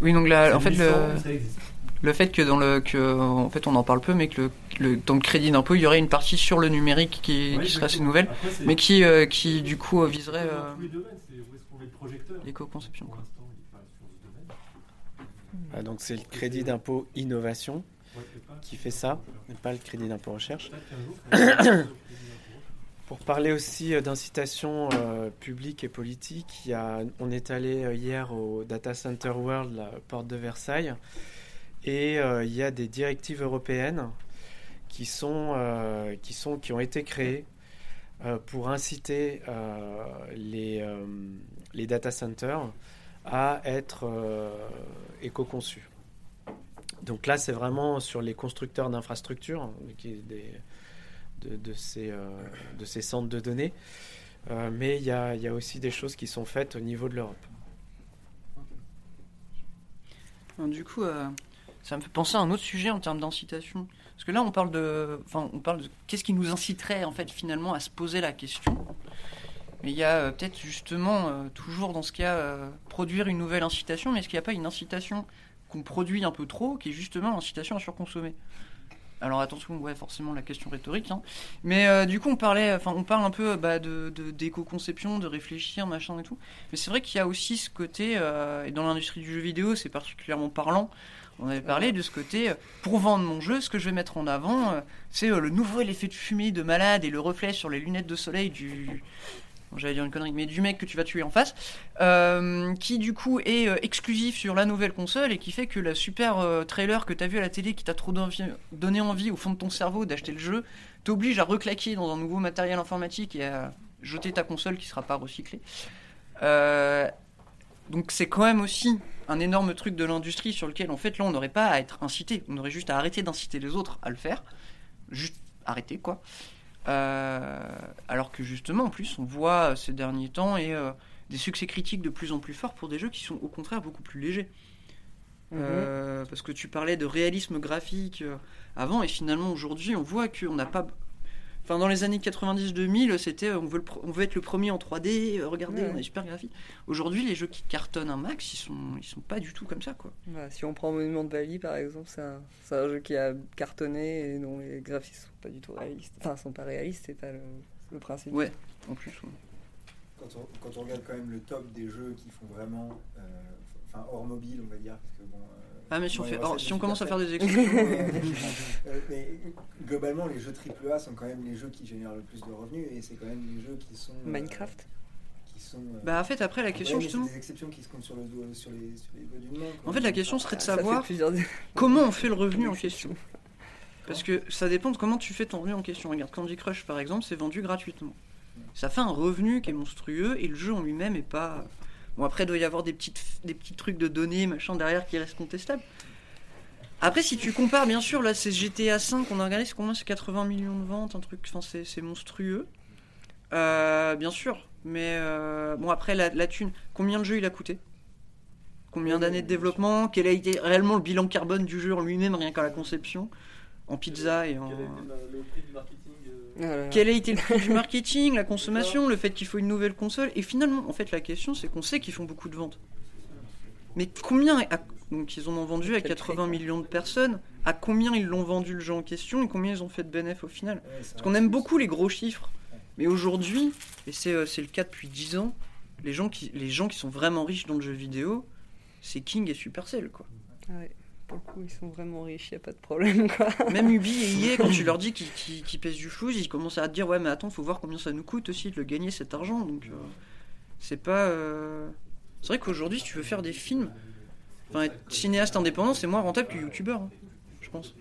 S2: Oui, donc là, en fait, le,
S5: existe.
S2: le fait que dans le, que, en fait, on en parle peu, mais que le, le- dans le crédit d'impôt, il y aurait une partie sur le numérique qui,
S5: Ouais,
S2: qui serait assez nouvelle,
S5: Après,
S2: mais qui, euh, qui du coup euh, viserait euh, l'éco-conception.
S3: Ah, donc c'est le crédit d'impôt innovation qui fait ça, mais pas le crédit d'impôt recherche. Pour parler aussi euh, d'incitation euh, publique et politique. On est allé euh, hier au Data Center World, la porte de Versailles, et il y a des directives européennes qui, sont, qui, sont, qui ont été créées pour inciter les, data centers à être éco-conçus. Donc là, c'est vraiment sur les constructeurs d'infrastructures, qui des, de, de ces, euh, de ces centres de données. Euh, mais il y a, il y a aussi des choses qui sont faites au niveau de l'Europe.
S2: Alors, Du coup, euh, ça me fait penser à un autre sujet en termes d'incitation. Parce que là, on parle de, enfin, on parle de qu'est-ce qui nous inciterait en fait finalement à se poser la question. Mais il y a euh, peut-être justement euh, toujours dans ce cas euh, produire une nouvelle incitation, mais est-ce qu'il n'y a pas une incitation qu'on produit un peu trop, qui est justement l'incitation à surconsommer? Alors attention, ouais, forcément la question rhétorique. hein. Mais euh, du coup, on parlait, enfin, on parle un peu bah, de de- d'éco-conception, de réfléchir, machin et tout. Mais c'est vrai qu'il y a aussi ce côté, euh, et dans l'industrie du jeu vidéo, c'est particulièrement parlant. On avait parlé de ce côté, euh, pour vendre mon jeu, ce que je vais mettre en avant, euh, c'est euh, le nouvel effet de fumée de malade et le reflet sur les lunettes de soleil du. J'allais dire une connerie, mais du mec que tu vas tuer en face, euh, qui du coup est euh, exclusif sur la nouvelle console et qui fait que la super euh, trailer que t'as vu à la télé qui t'a trop donné envie au fond de ton cerveau d'acheter le jeu, t'oblige à reclaquer dans un nouveau matériel informatique et à jeter ta console qui sera pas recyclée. Donc c'est quand même aussi un énorme truc de l'industrie sur lequel en fait là on n'aurait pas à être incité, on aurait juste à arrêter d'inciter les autres à le faire, juste arrêter quoi. Euh, alors que justement en plus on voit euh, ces derniers temps et euh, des succès critiques de plus en plus forts pour des jeux qui sont au contraire beaucoup plus légers. Euh, parce que tu parlais de réalisme graphique avant et finalement aujourd'hui on voit qu'on n'a pas Enfin, dans les années 90-2000, c'était euh, on, veut le pr- on veut être le premier en 3D, euh, regardez,
S4: Ouais.
S2: on est super graphique. Aujourd'hui, les jeux qui cartonnent un max, ils sont, ils sont pas du tout comme ça, quoi.
S4: Voilà, si on prend Monument de Valley par exemple, c'est un, c'est un jeu qui a cartonné et dont les graphismes sont pas du tout réalistes. Enfin, sont pas réalistes, c'est pas le, le principe.
S2: Ouais, en plus. ouais.
S13: Quand on, quand on regarde quand même le top des jeux qui font vraiment, euh, enfin hors mobile, on va dire, parce que bon. euh,
S2: Ah, mais si on fait- oh, si on commence à faire des exceptions.
S13: Euh, mais globalement, les jeux AAA sont quand même les jeux qui génèrent le plus de revenus et c'est quand même les jeux qui sont. euh,
S4: Minecraft
S13: qui sont, euh,
S2: Bah, en fait, après, la
S13: ouais,
S2: question,
S13: mais
S2: justement-
S13: c'est des exceptions qui se comptent sur, le doigt- sur, les, sur les doigts d'une main.
S2: En fait, la question serait de
S13: fait
S2: savoir
S13: plusieurs-
S2: comment on fait le revenu en question. Parce que ça dépend de comment tu fais ton revenu en question. Regarde, Candy Crush, par exemple, c'est vendu gratuitement. Ça fait un revenu qui est monstrueux et le jeu en lui-même est pas. Bon, après, il doit y avoir des, petites, des petits trucs de données, machin, derrière qui restent contestables. Après, si tu compares, bien sûr, là, c'est GTA 5, on a regardé, c'est combien? C'est 80 millions de ventes, un truc, enfin, c'est monstrueux. Euh, bien sûr, mais euh, bon, après, la, la thune, combien de jeux il a coûté? Combien d'années de développement? Quel a été réellement le bilan carbone du jeu en lui-même, rien qu'à la conception? En pizza et en.
S11: Le prix du marketing
S4: Ah
S2: Quel a été le prix du marketing, la consommation, le fait qu'il faut une nouvelle console Et finalement, en fait, la question, c'est qu'on sait qu'ils font beaucoup de ventes. Mais combien à- Donc, ils en ont vendu à 80 millions de personnes. À combien ils l'ont vendu le jeu en question et combien ils ont fait de bénéfices au final? Parce qu'on aime beaucoup les gros chiffres. Mais aujourd'hui, et c'est euh, c'est le cas depuis 10 ans, les gens, qui, les gens qui sont vraiment riches dans le jeu vidéo, c'est King et Supercell, quoi.
S4: Ah ouais, pour le coup, ils sont vraiment riches, y a pas de problème quoi.
S2: Même Ubi et EA, quand tu leur dis qu'ils pèsent du flou, ils commencent à te dire Ouais, mais attends, faut voir combien ça nous coûte aussi de le gagner cet argent. Donc, euh, c'est pas. euh, C'est vrai qu'aujourd'hui, si tu veux faire des films, enfin, être cinéaste indépendant, c'est moins rentable que youtubeur, hein, je pense.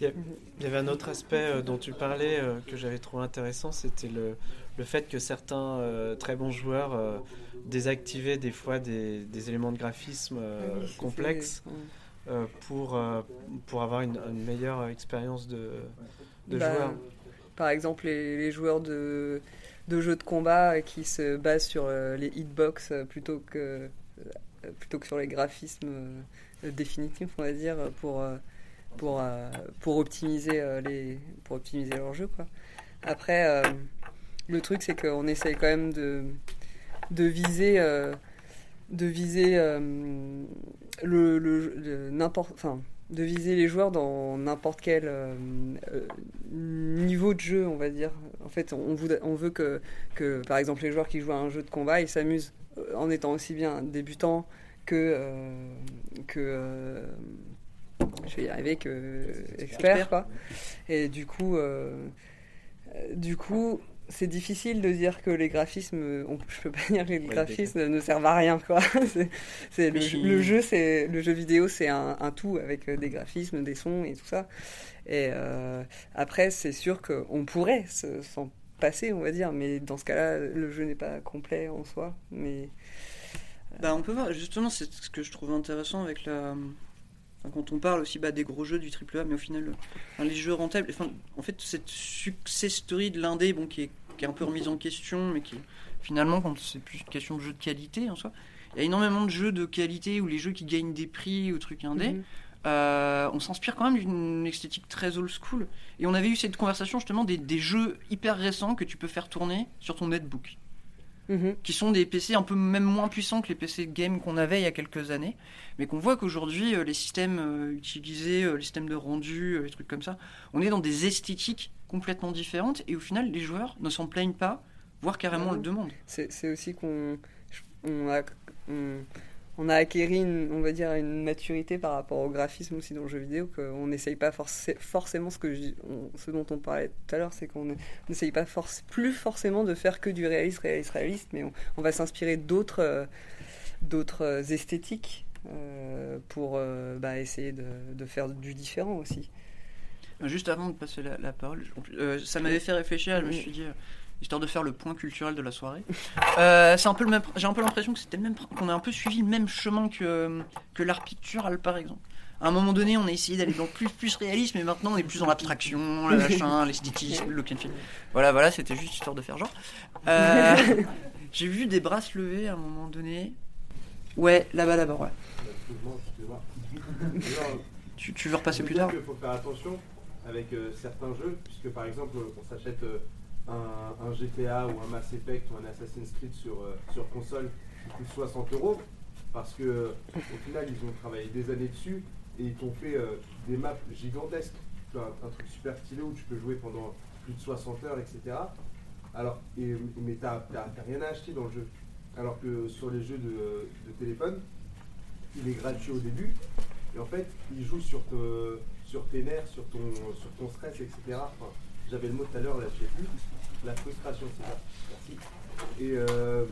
S3: Il y, il avait un autre aspect euh, dont tu parlais euh, que j'avais trouvé intéressant, c'était le, le fait que certains euh, très bons joueurs euh, désactivaient des fois des, des éléments de graphisme
S4: oui,
S3: complexes
S4: ouais.
S3: Euh, pour, euh, pour avoir une, une meilleure expérience de, de
S4: Bah,
S3: joueur.
S4: Par exemple, les, les joueurs de, de jeux de combat qui se basent sur euh, les hitbox plutôt que, plutôt que sur les graphismes définitifs, on va dire, pour, pour, pour, optimiser, les, pour optimiser leur jeu. Quoi. Après, le truc, c'est qu'on essaye quand même de, de viser. De viser euh, le, le- le- n'importe enfin de viser les joueurs dans n'importe quel euh, euh, niveau de jeu on va dire. En fait on, voudrait- on veut que, que par exemple les joueurs qui jouent à un jeu de combat ils s'amusent en étant aussi bien débutants que euh, que je vais y arriver que expert. quoi. Et du coup du coup c'est difficile de dire que les graphismes, on, je peux pas dire que les
S3: Ouais,
S4: graphismes ne servent à rien quoi. C'est- le, jeu-
S2: il-
S4: le jeu, c'est le jeu vidéo, c'est un, un tout avec euh, des graphismes, des sons et tout ça. Et euh, après, c'est sûr qu'on pourrait se- s'en passer, on va dire, mais dans ce cas-là, le jeu n'est pas complet en soi. Mais
S2: Bah, on peut voir, justement, c'est ce que je trouve intéressant avec la. Quand on parle aussi bah, des gros jeux du AAA, mais au final, enfin, les jeux rentables, enfin, en fait, cette success story de l'indé, bon, qui est, qui est un peu remise en question, mais qui finalement, quand c'est plus une question de jeu de qualité en soi, il y a énormément de jeux de qualité ou les jeux qui gagnent des prix ou trucs indés.
S4: Mhm.
S2: Euh, on s'inspire quand même d'une esthétique très old school. Et on avait eu cette conversation justement des, des jeux hyper récents que tu peux faire tourner sur ton netbook
S4: Mhm.
S2: qui sont des PC un peu même moins puissants que les PC game qu'on avait il y a quelques années, mais qu'on voit qu'aujourd'hui euh, les systèmes euh, utilisés, euh, les systèmes de rendu, les trucs comme ça, on est dans des esthétiques complètement différentes et au final les joueurs ne s'en plaignent pas, voire carrément
S4: Ah
S2: le demandent.
S4: c'est aussi qu'on on a, on, on a acquéri, une, on va dire, une maturité par rapport au graphisme aussi dans le jeu vidéo, qu'on n'essaye pas forcé- forcément ce, que je- on- ce dont on parlait tout à l'heure, c'est qu'on n'essaye pas plus forcément de faire que du réaliste, réaliste, réaliste, mais on, on va s'inspirer d'autres euh, d'autres euh, esthétiques euh, pour euh, bah, essayer de, de faire du différent aussi.
S2: Juste avant de passer la, la parole, je- ça m'avait fait réfléchir, je me suis dit, histoire de faire le point culturel de la soirée, euh, c'est un peu le même, j'ai un peu l'impression que c'était le même, qu'on a un peu suivi le même chemin que, que l'art pictural par exemple. À un moment donné, on a essayé d'aller dans le plus, plus réalisme, mais maintenant on est plus dans l'abstraction, le machin, l'esthétisme, le feel. Voilà, voilà, c'était juste histoire de faire genre. Euh, j'ai vu des bras se lever à un moment donné. Ouais, là-bas, là-bas, ouais. Tu, tu veux repasser plus tard?
S14: Qu'il faut faire attention avec euh, certains jeux, puisque par exemple, on s'achète euh, un, GTA ou un Mass Effect ou un Assassin's Creed sur, euh, sur console qui coûte 60 euros, parce que au final, ils ont travaillé des années dessus et ils t'ont fait euh, des maps gigantesques. Un, un truc super stylé où tu peux jouer pendant plus de 60 heures, etc. Alors, et, mais t'as rien à acheter dans le jeu. Alors que sur les jeux de, téléphone, il est gratuit au début. Et en fait, il joue sur, sur tes nerfs, sur ton, sur ton stress, etc. J'avais le mot tout à l'heure, là, je sais plus. La frustration, c'est ça. Merci. Et, euh,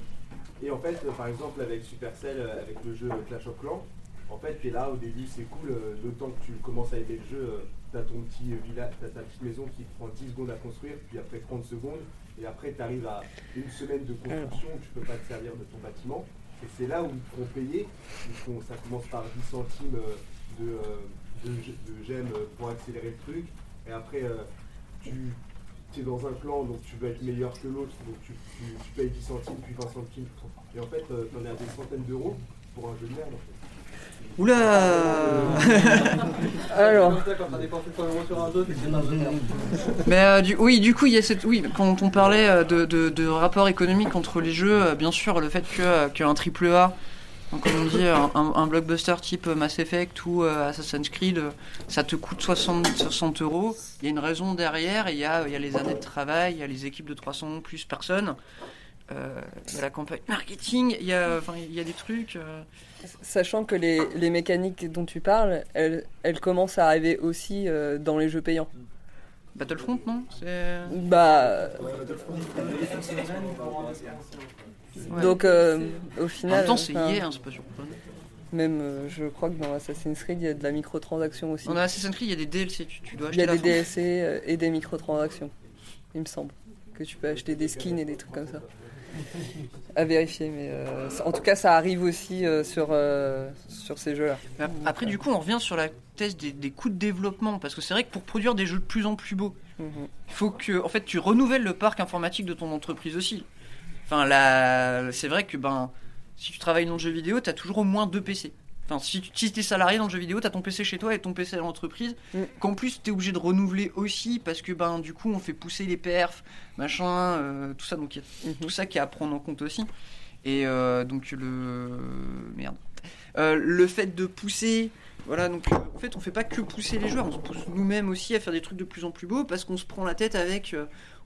S14: et en fait, euh, par exemple, avec Supercell, euh, avec le jeu Clash of Clans, en fait, tu es là, au début, c'est cool. temps que tu commences à aimer le jeu, tu as ton petit village, t'as ta petite maison qui te prend 10 secondes à construire, puis après 30 secondes. Et après, tu arrives à une semaine de construction où tu peux pas te servir de ton bâtiment. Et c'est là où ils te payer. Ça commence par 10 centimes de, de, de gemmes pour accélérer le truc. Et après, tu es dans un clan, donc tu veux être meilleur que l'autre, donc tu, tu, tu payes 10 centimes, puis 20 centimes. Et en fait, tu en es à des centaines d'euros pour un jeu de merde. En fait.
S2: Oula
S4: Alors.
S11: Quand t'as dépensé 3 euros sur un jeu, c'est pas vrai.
S2: Mais euh, du, oui, du coup, il y a cette, oui, quand on parlait euh, de, de, de rapport économique entre les jeux, euh, bien sûr, le fait que euh, qu'un triple A, donc, comme on dit, un, blockbuster type Mass Effect ou euh, Assassin's Creed, euh, ça te coûte 60, 60 euros. Il y a une raison derrière, il y a, il y a les années de travail, il y a les équipes de 300 plus personnes, euh, il y a la campagne marketing, il y a, enfin, il y a des trucs. euh,
S4: Sachant que les, les mécaniques dont tu parles, elles, elles commencent à arriver aussi euh, dans les jeux payants.
S2: Battlefront, non?
S4: Bah.
S2: Ouais.
S4: Donc, euh, au
S2: En
S4: final.
S2: même temps, c'est
S4: enfin,
S2: hier, hein, c'est pas surprenant.
S4: Même, euh, je crois que dans Assassin's Creed, il y a de la microtransaction aussi.
S2: A Assassin's Creed, il y a des DLC, tu, tu dois
S4: Il y
S2: acheter
S4: a des. DLC euh, et des microtransactions, il me semble. Que tu peux acheter des skins et des trucs comme ça. À vérifier, mais en tout cas, ça arrive aussi sur, sur ces jeux-là.
S2: Ap- Après, du coup, on revient sur la thèse des, des coûts de développement, parce que c'est vrai que pour produire des jeux de plus en plus beaux,
S4: Mhm.
S2: il faut que, en fait, tu renouvelles le parc informatique de ton entreprise aussi. Enfin, c'est vrai que ben, si tu travailles dans le jeu vidéo, t'as toujours au moins deux PC. Enfin, si tu si t'es salarié dans le jeu vidéo, t'as ton PC chez toi et ton PC à l'entreprise.
S4: Mm.
S2: Qu'en plus, t'es obligé de renouveler aussi parce que ben, du coup, on fait pousser les perfs, machin, euh, tout ça. Donc, il y a tout ça qui est à prendre en compte aussi. Et euh, donc, le. Merde. Euh, le fait de pousser. Voilà, donc en fait, on fait pas que pousser les joueurs, on se pousse nous-mêmes aussi à faire des trucs de plus en plus beaux parce qu'on se prend la tête avec.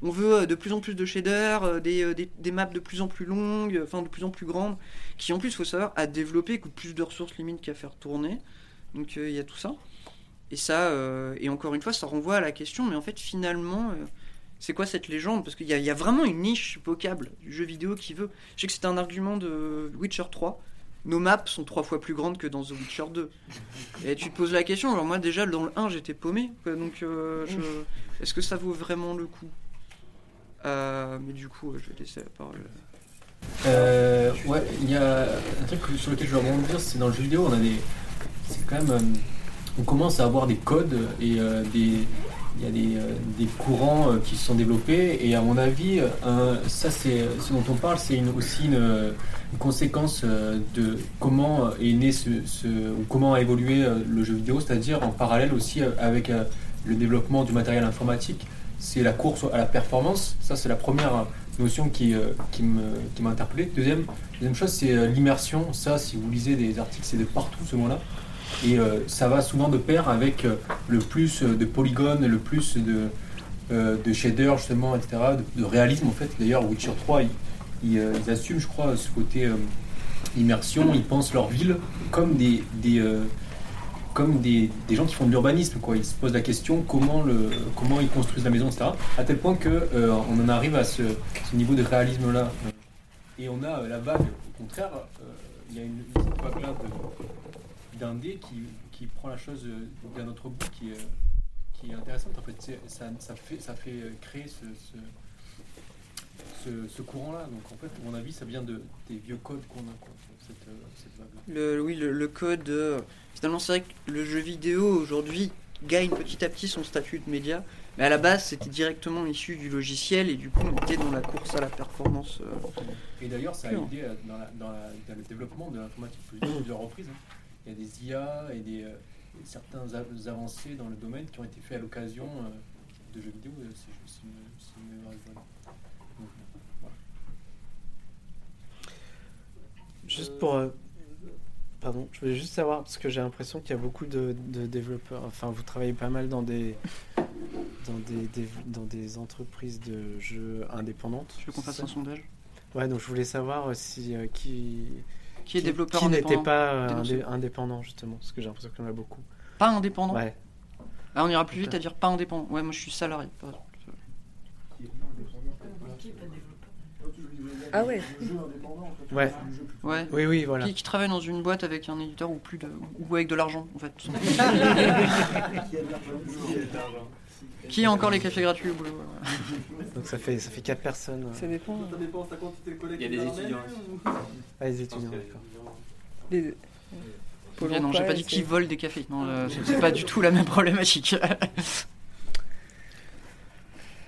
S2: On veut euh, de plus en plus de shaders, euh, des, euh, des, des maps de plus en plus longues, enfin de plus en plus grandes, qui en plus, faut savoir, à développer coûtent plus de ressources limites qu'à faire tourner. Donc il y a tout ça. Et ça, et encore une fois, ça renvoie à la question, mais en fait, finalement, c'est quoi cette légende? Parce qu'il y, a- vraiment une niche vocable du jeu vidéo qui veut. Je sais que c'était un argument de Witcher 3. Nos maps sont trois fois plus grandes que dans The Witcher 2. Et tu te poses la question, alors moi déjà dans le 1 j'étais paumé, donc est-ce que ça vaut vraiment le coup? Mais du coup, je vais laisser la parole.
S12: Euh, ouais, il y a un truc sur lequel je veux rebondir, c'est dans le jeu vidéo, on a des. C'est quand même. euh, on commence à avoir des codes et euh, des. Il y a des, euh, des courants euh, qui se sont développés et à mon avis, euh, ça c'est ce dont on parle, c'est aussi une, euh, conséquence euh, de comment euh, est né ce, ou comment a évolué euh, le jeu vidéo, c'est-à-dire en parallèle aussi euh, avec euh, le développement du matériel informatique. C'est la course à la performance. Ça c'est la première notion qui, euh, qui m'a interpellé. Deuxième, deuxième chose, c'est euh, l'immersion. Ça, si vous lisez des articles, c'est de partout ce mot-là. Et euh, ça va souvent de pair avec le plus de polygones, le plus de, de shaders, justement, etc., de, réalisme, en fait. D'ailleurs, Witcher 3, ils, ils, assument, je crois, ce côté immersion. Ils pensent leur ville comme des, comme des, gens qui font de l'urbanisme. Quoi. Ils se posent la question comment, ils construisent la maison, etc. À tel point qu'on on en arrive à ce, niveau de réalisme-là. Et on a euh, la vague, au contraire, euh, il y a une, une vague-là de- d'indé qui, prend la chose euh, d'un autre bout qui, est, euh, intéressante. En fait, ça, fait, euh, créer ce, courant-là. Donc en fait, à mon avis, ça vient de, des vieux codes qu'on a, cette, euh, cette.
S2: Le, oui, le, le code. euh, finalement, c'est vrai que le jeu vidéo aujourd'hui gagne petit à petit son statut de média, mais à la base, c'était directement issu du logiciel et du coup, on était dans la course à la performance. euh.
S12: Et d'ailleurs, ça a aidé dans, la- dans la- dans le développement de l'informatique plus- plusieurs reprises. hein. Il y a des IA et des, euh, certains av- avancées dans le domaine qui ont été faits à l'occasion euh, de jeux vidéo, si je si si est bonne. Donc, euh, voilà.
S3: Juste pour. euh, Pardon, je voulais juste savoir, parce que j'ai l'impression qu'il y a beaucoup de, de développeurs. Enfin, vous travaillez pas mal dans des, dans des, des- dans des entreprises de jeux indépendantes.
S2: Tu veux qu'on fasse un sondage?
S3: Ouais, donc je voulais savoir euh, si euh, qui.
S2: Qui est développeur
S3: Qui n'était pas indé- indépendant, justement, parce que j'ai l'impression qu'il y en a beaucoup.
S2: Pas indépendant?
S3: Ouais.
S2: Ah, on ira plus vite à dire pas indépendant. Ouais, moi je suis salarié. par exemple.
S4: Ah ouais.
S3: Ouais.
S2: Ouais.
S3: Oui, oui, voilà.
S2: Qui, qui travaille dans une boîte avec un éditeur ou plus de, ou avec de l'argent en fait.
S8: Qui a de l'argent.
S2: qui a encore les cafés gratuits au boulot ouais.
S3: Donc ça fait, ça fait 4 personnes. euh.
S4: Ça dépend.
S11: Ça dépend de ta quantité de collègues.
S10: Il y a
S11: qui
S10: des étudiants
S3: Ah, les étudiants, d'accord.
S4: Les- Pôle
S2: Ok, non, j'ai pas dit qui vole des cafés. Non, euh, c'est pas du tout la même problématique.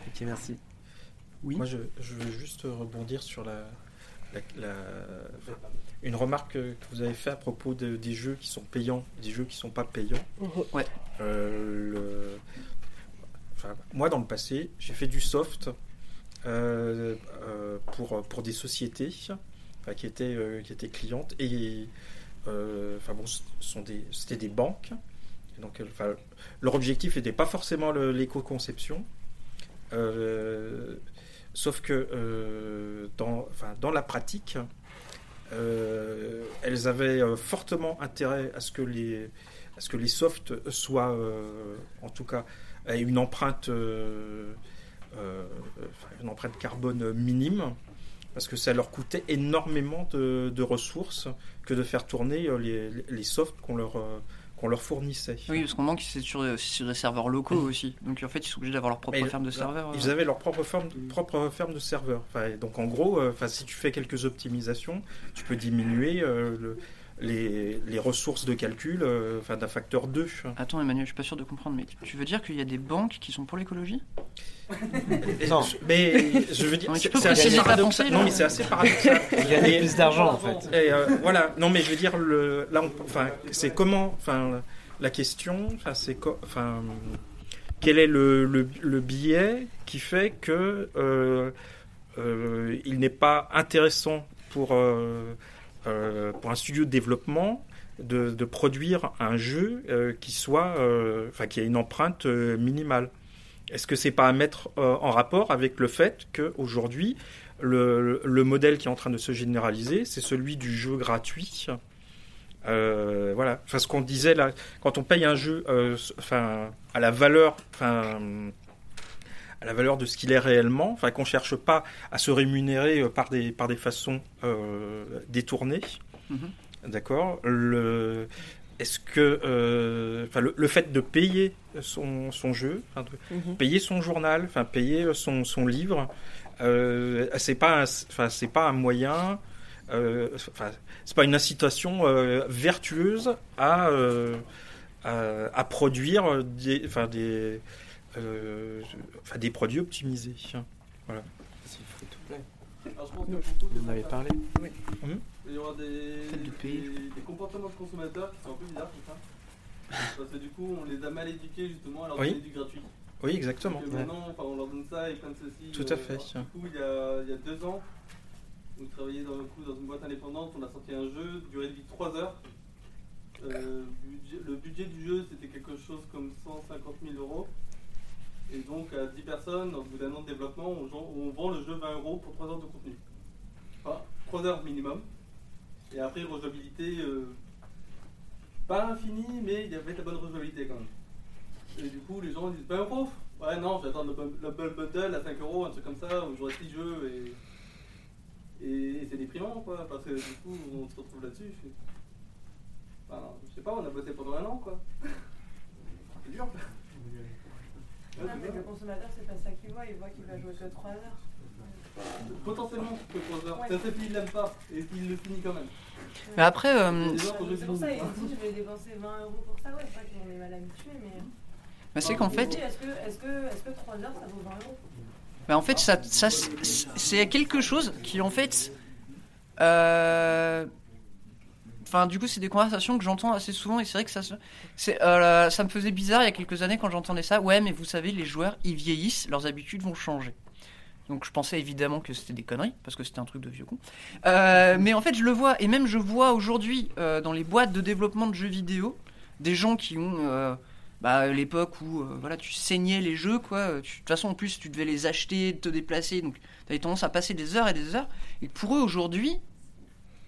S3: Ok, merci.
S2: Oui.
S15: Moi, je, je veux juste rebondir sur la, la- la- une remarque que vous avez fait à propos de- des jeux qui sont payants, des jeux qui sont pas payants.
S2: Ouais.
S15: Euh, le- enfin, moi, dans le passé, j'ai fait du soft euh, euh, pour, pour des sociétés enfin, qui, étaient, euh, qui étaient clientes et euh, enfin, bon, sont des, c'était des banques. Donc, enfin, leur objectif n'était pas forcément le- l'éco-conception. Euh, sauf que euh, dans, la pratique, euh, elles avaient euh, fortement intérêt à ce que les, à softs soient, en tout cas, une empreinte, carbone minime, parce que ça leur coûtait énormément de, ressources que de faire tourner les, les softs qu'on leur, qu'on leur fournissait.
S2: Oui, parce qu'on manque c'est sur, sur des serveurs locaux aussi. Donc en fait, ils sont obligés d'avoir leur propre
S15: Mais
S2: ferme de serveurs.
S15: Ils
S2: euh.
S15: avaient leur propre ferme, propre ferme de serveurs. Enfin, donc en gros, euh, enfin, si tu fais quelques optimisations, tu peux diminuer euh, le- les, les ressources de calcul euh, enfin, d'un facteur 2.
S2: Attends, Emmanuel, je suis pas sûr de comprendre, mais tu veux dire qu'il y a des banques qui sont pour l'écologie?
S15: Non, mais je veux dire,
S2: Non, mais tu
S15: c'est assez paradoxal. Non, mais c'est assez paradoxal.
S3: Gagner plus d'argent, en fait.
S15: Et euh, voilà. Non, mais je veux dire, le, là, enfin, c'est comment, enfin, la question, enfin, c'est co- enfin, quel est le, le, le biais qui fait que euh, euh, il n'est pas intéressant pour pour un studio de développement de, produire un jeu euh, qui soit, euh, enfin, qui a une empreinte euh, minimale. Est-ce que c'est pas à mettre euh, en rapport avec le fait qu'aujourd'hui, le, le modèle qui est en train de se généraliser, c'est celui du jeu gratuit Euh, Voilà. Enfin, ce qu'on disait là, quand on paye un jeu euh, à la valeur, enfin, à la valeur de ce qu'il est réellement, enfin qu'on cherche pas à se rémunérer euh, par des, par des façons euh, détournées.
S2: Mhm.
S15: D'accord le, Est-ce que euh, enfin, le, le fait de payer son, son jeu,
S4: Mhm.
S15: payer son journal, enfin, payer son, son livre, euh, c'est pas, c'est pas un moyen, euh, enfin, c'est pas une incitation euh, vertueuse à, euh, à, à produire des, enfin, des, euh, enfin, des produits optimisés. Voilà.
S11: Alors je pense que beaucoup de
S15: Vous en avez parlé
S11: Oui.
S15: Mhm.
S11: Il y aura des, des, des comportements de consommateurs qui sont un peu bizarres comme ça. Parce que du coup, on les a mal éduqués justement à leur
S15: Oui.
S11: donner du gratuit.
S15: Oui, exactement.
S11: Euh, maintenant, enfin, on leur donne ça et plein de ceci.
S15: Tout à fait.
S11: Du coup, il y a, il y a deux ans, on travaillait dans, le coup, dans une boîte indépendante, on a sorti un jeu, durée de vie 3 heures. Euh, budget- le budget du jeu, c'était quelque chose comme 150 000 euros. Et donc, à 10 personnes, au bout d'un an de développement, on, on vend le jeu 20 euros pour 3 heures de contenu. Enfin, 3 heures minimum. Et après, rejouabilité, euh, pas infinie, mais il y avait de la bonne rejouabilité quand même. Et du coup, les gens disent 20 euros? Ouais, non, je vais attendre le, le bu- bundle à 5 euros, un truc comme ça, où j'aurai 6 jeux et. Et, c'est déprimant, quoi, parce que du coup, on se retrouve là-dessus. Enfin, je sais pas, on a bossé pendant un an, quoi. C'est dur.
S16: Non, mais
S11: ça.
S16: le consommateur, c'est pas ça qu'il voit, il voit qu'il va jouer que 3 heures.
S11: Potentiellement, que 3 heures. Un fait, il l'aime pas, et il le finit quand même.
S2: Mais après, euh,
S16: C'est pour ça, il dit, je vais dépenser 20 euros pour ça, ouais, c'est vrai qu'on est mal habitué, mais.
S2: Bah, c'est qu'en fait-
S16: Est-ce que, est-ce que, est-ce que 3 heures, ça vaut 20 euros?
S2: Bah, en fait, ça, ça, c'est quelque chose qui, en fait. euh, Enfin, du coup, c'est des conversations que j'entends assez souvent et c'est vrai que ça, euh, ça me faisait bizarre il y a quelques années quand j'entendais ça. Ouais, mais vous savez, les joueurs, ils vieillissent, leurs habitudes vont changer. Donc, je pensais évidemment que c'était des conneries parce que c'était un truc de vieux con. Euh, mais en fait, je le vois et même je vois aujourd'hui euh, dans les boîtes de développement de jeux vidéo des gens qui ont bah, l'époque où voilà, tu saignais les jeux, quoi. De toute façon, en plus, tu devais les acheter, te déplacer, donc tu avais tendance à passer des heures et des heures. Et pour eux, aujourd'hui,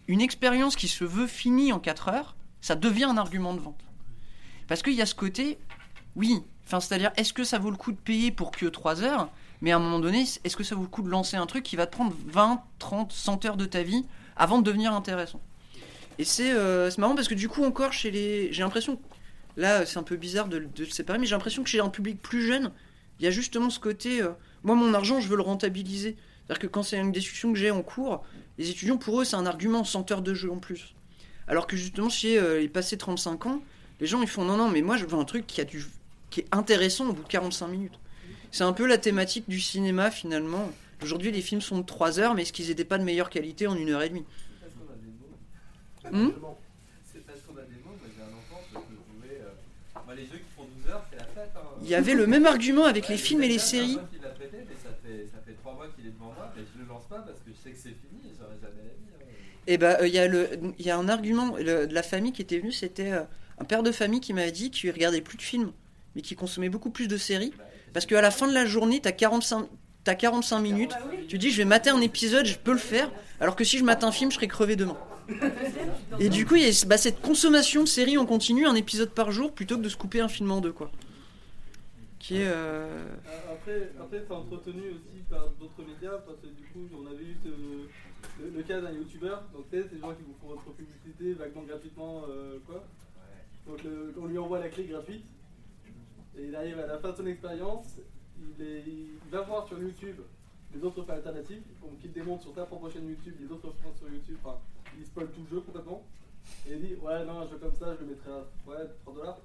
S2: une expérience qui se veut finie en 4 heures, ça devient un argument de vente. Parce qu'il y a ce côté, oui, enfin, c'est-à-dire, est-ce que ça vaut le coup de payer pour que 3 heures Mais à un moment donné, est-ce que ça vaut le coup de lancer un truc qui va te prendre 20, 30, 100 heures de ta vie avant de devenir intéressant? Et c'est euh, c'est marrant parce que du coup, encore chez les. J'ai l'impression. Là, c'est un peu bizarre de, de le séparer, mais j'ai l'impression que chez un public plus jeune, il y a justement ce côté. euh, moi, mon argent, je veux le rentabiliser. C'est-à-dire que quand c'est une discussion que j'ai en cours, les étudiants, pour eux, c'est un argument 100 heures de jeu en plus. Alors que justement, chez euh, les passés 35 ans, les gens, ils font non, non, mais moi, je veux un truc qui, a du, qui est intéressant au bout de 45 minutes. C'est un peu la thématique du cinéma, finalement. Aujourd'hui, les films sont de 3 heures, mais est-ce qu'ils n'étaient pas de meilleure qualité en une heure et demie?
S17: Parce qu'on a des mots.
S2: Hmm?
S17: C'est parce qu'on a des mots. Moi j'ai un enfant, je euh, les jeux qui font 12 heures, c'est la fête. hein.
S2: Il y avait le même argument avec les films et les
S17: c'est
S2: séries
S17: qui l'a prêté, mais ça fait, ça fait 3 mois qu'il est devant moi, mais je le lance pas parce que je sais que c'est fini, j'aurais jamais la vie. hein.
S2: Et bah, il y, y a un argument de la famille qui était venu, c'était euh, un père de famille qui m'avait dit qu'il regardait plus de films, mais qui consommait beaucoup plus de séries. Parce qu'à la fin de la journée, t'as 45, t'as 45 minutes, tu dis je vais mater un épisode, je peux le faire, alors que si je mate un film, je serais crevé demain. Et du coup, il y a bah, cette consommation de séries en continu, un épisode par jour, plutôt que de se couper un film en deux, quoi. Qui est. euh,
S11: Euh, Après, c'est entretenu aussi par d'autres médias parce que du coup, on avait eu le, cas d'un youtubeur. Donc, sais, c'est des gens qui vous font votre publicité vaguement gratuitement, euh, quoi. Donc, le- on lui envoie la clé gratuite et il arrive à la fin de son expérience. Il, est- il va voir sur YouTube les autres alternatives. Donc, il démontre sur sa propre chaîne YouTube les autres fins sur YouTube. Enfin, il spoil tout le jeu complètement. Et il dit Ouais, non, un jeu comme ça, je le mettrai à ouais, 3 dollars.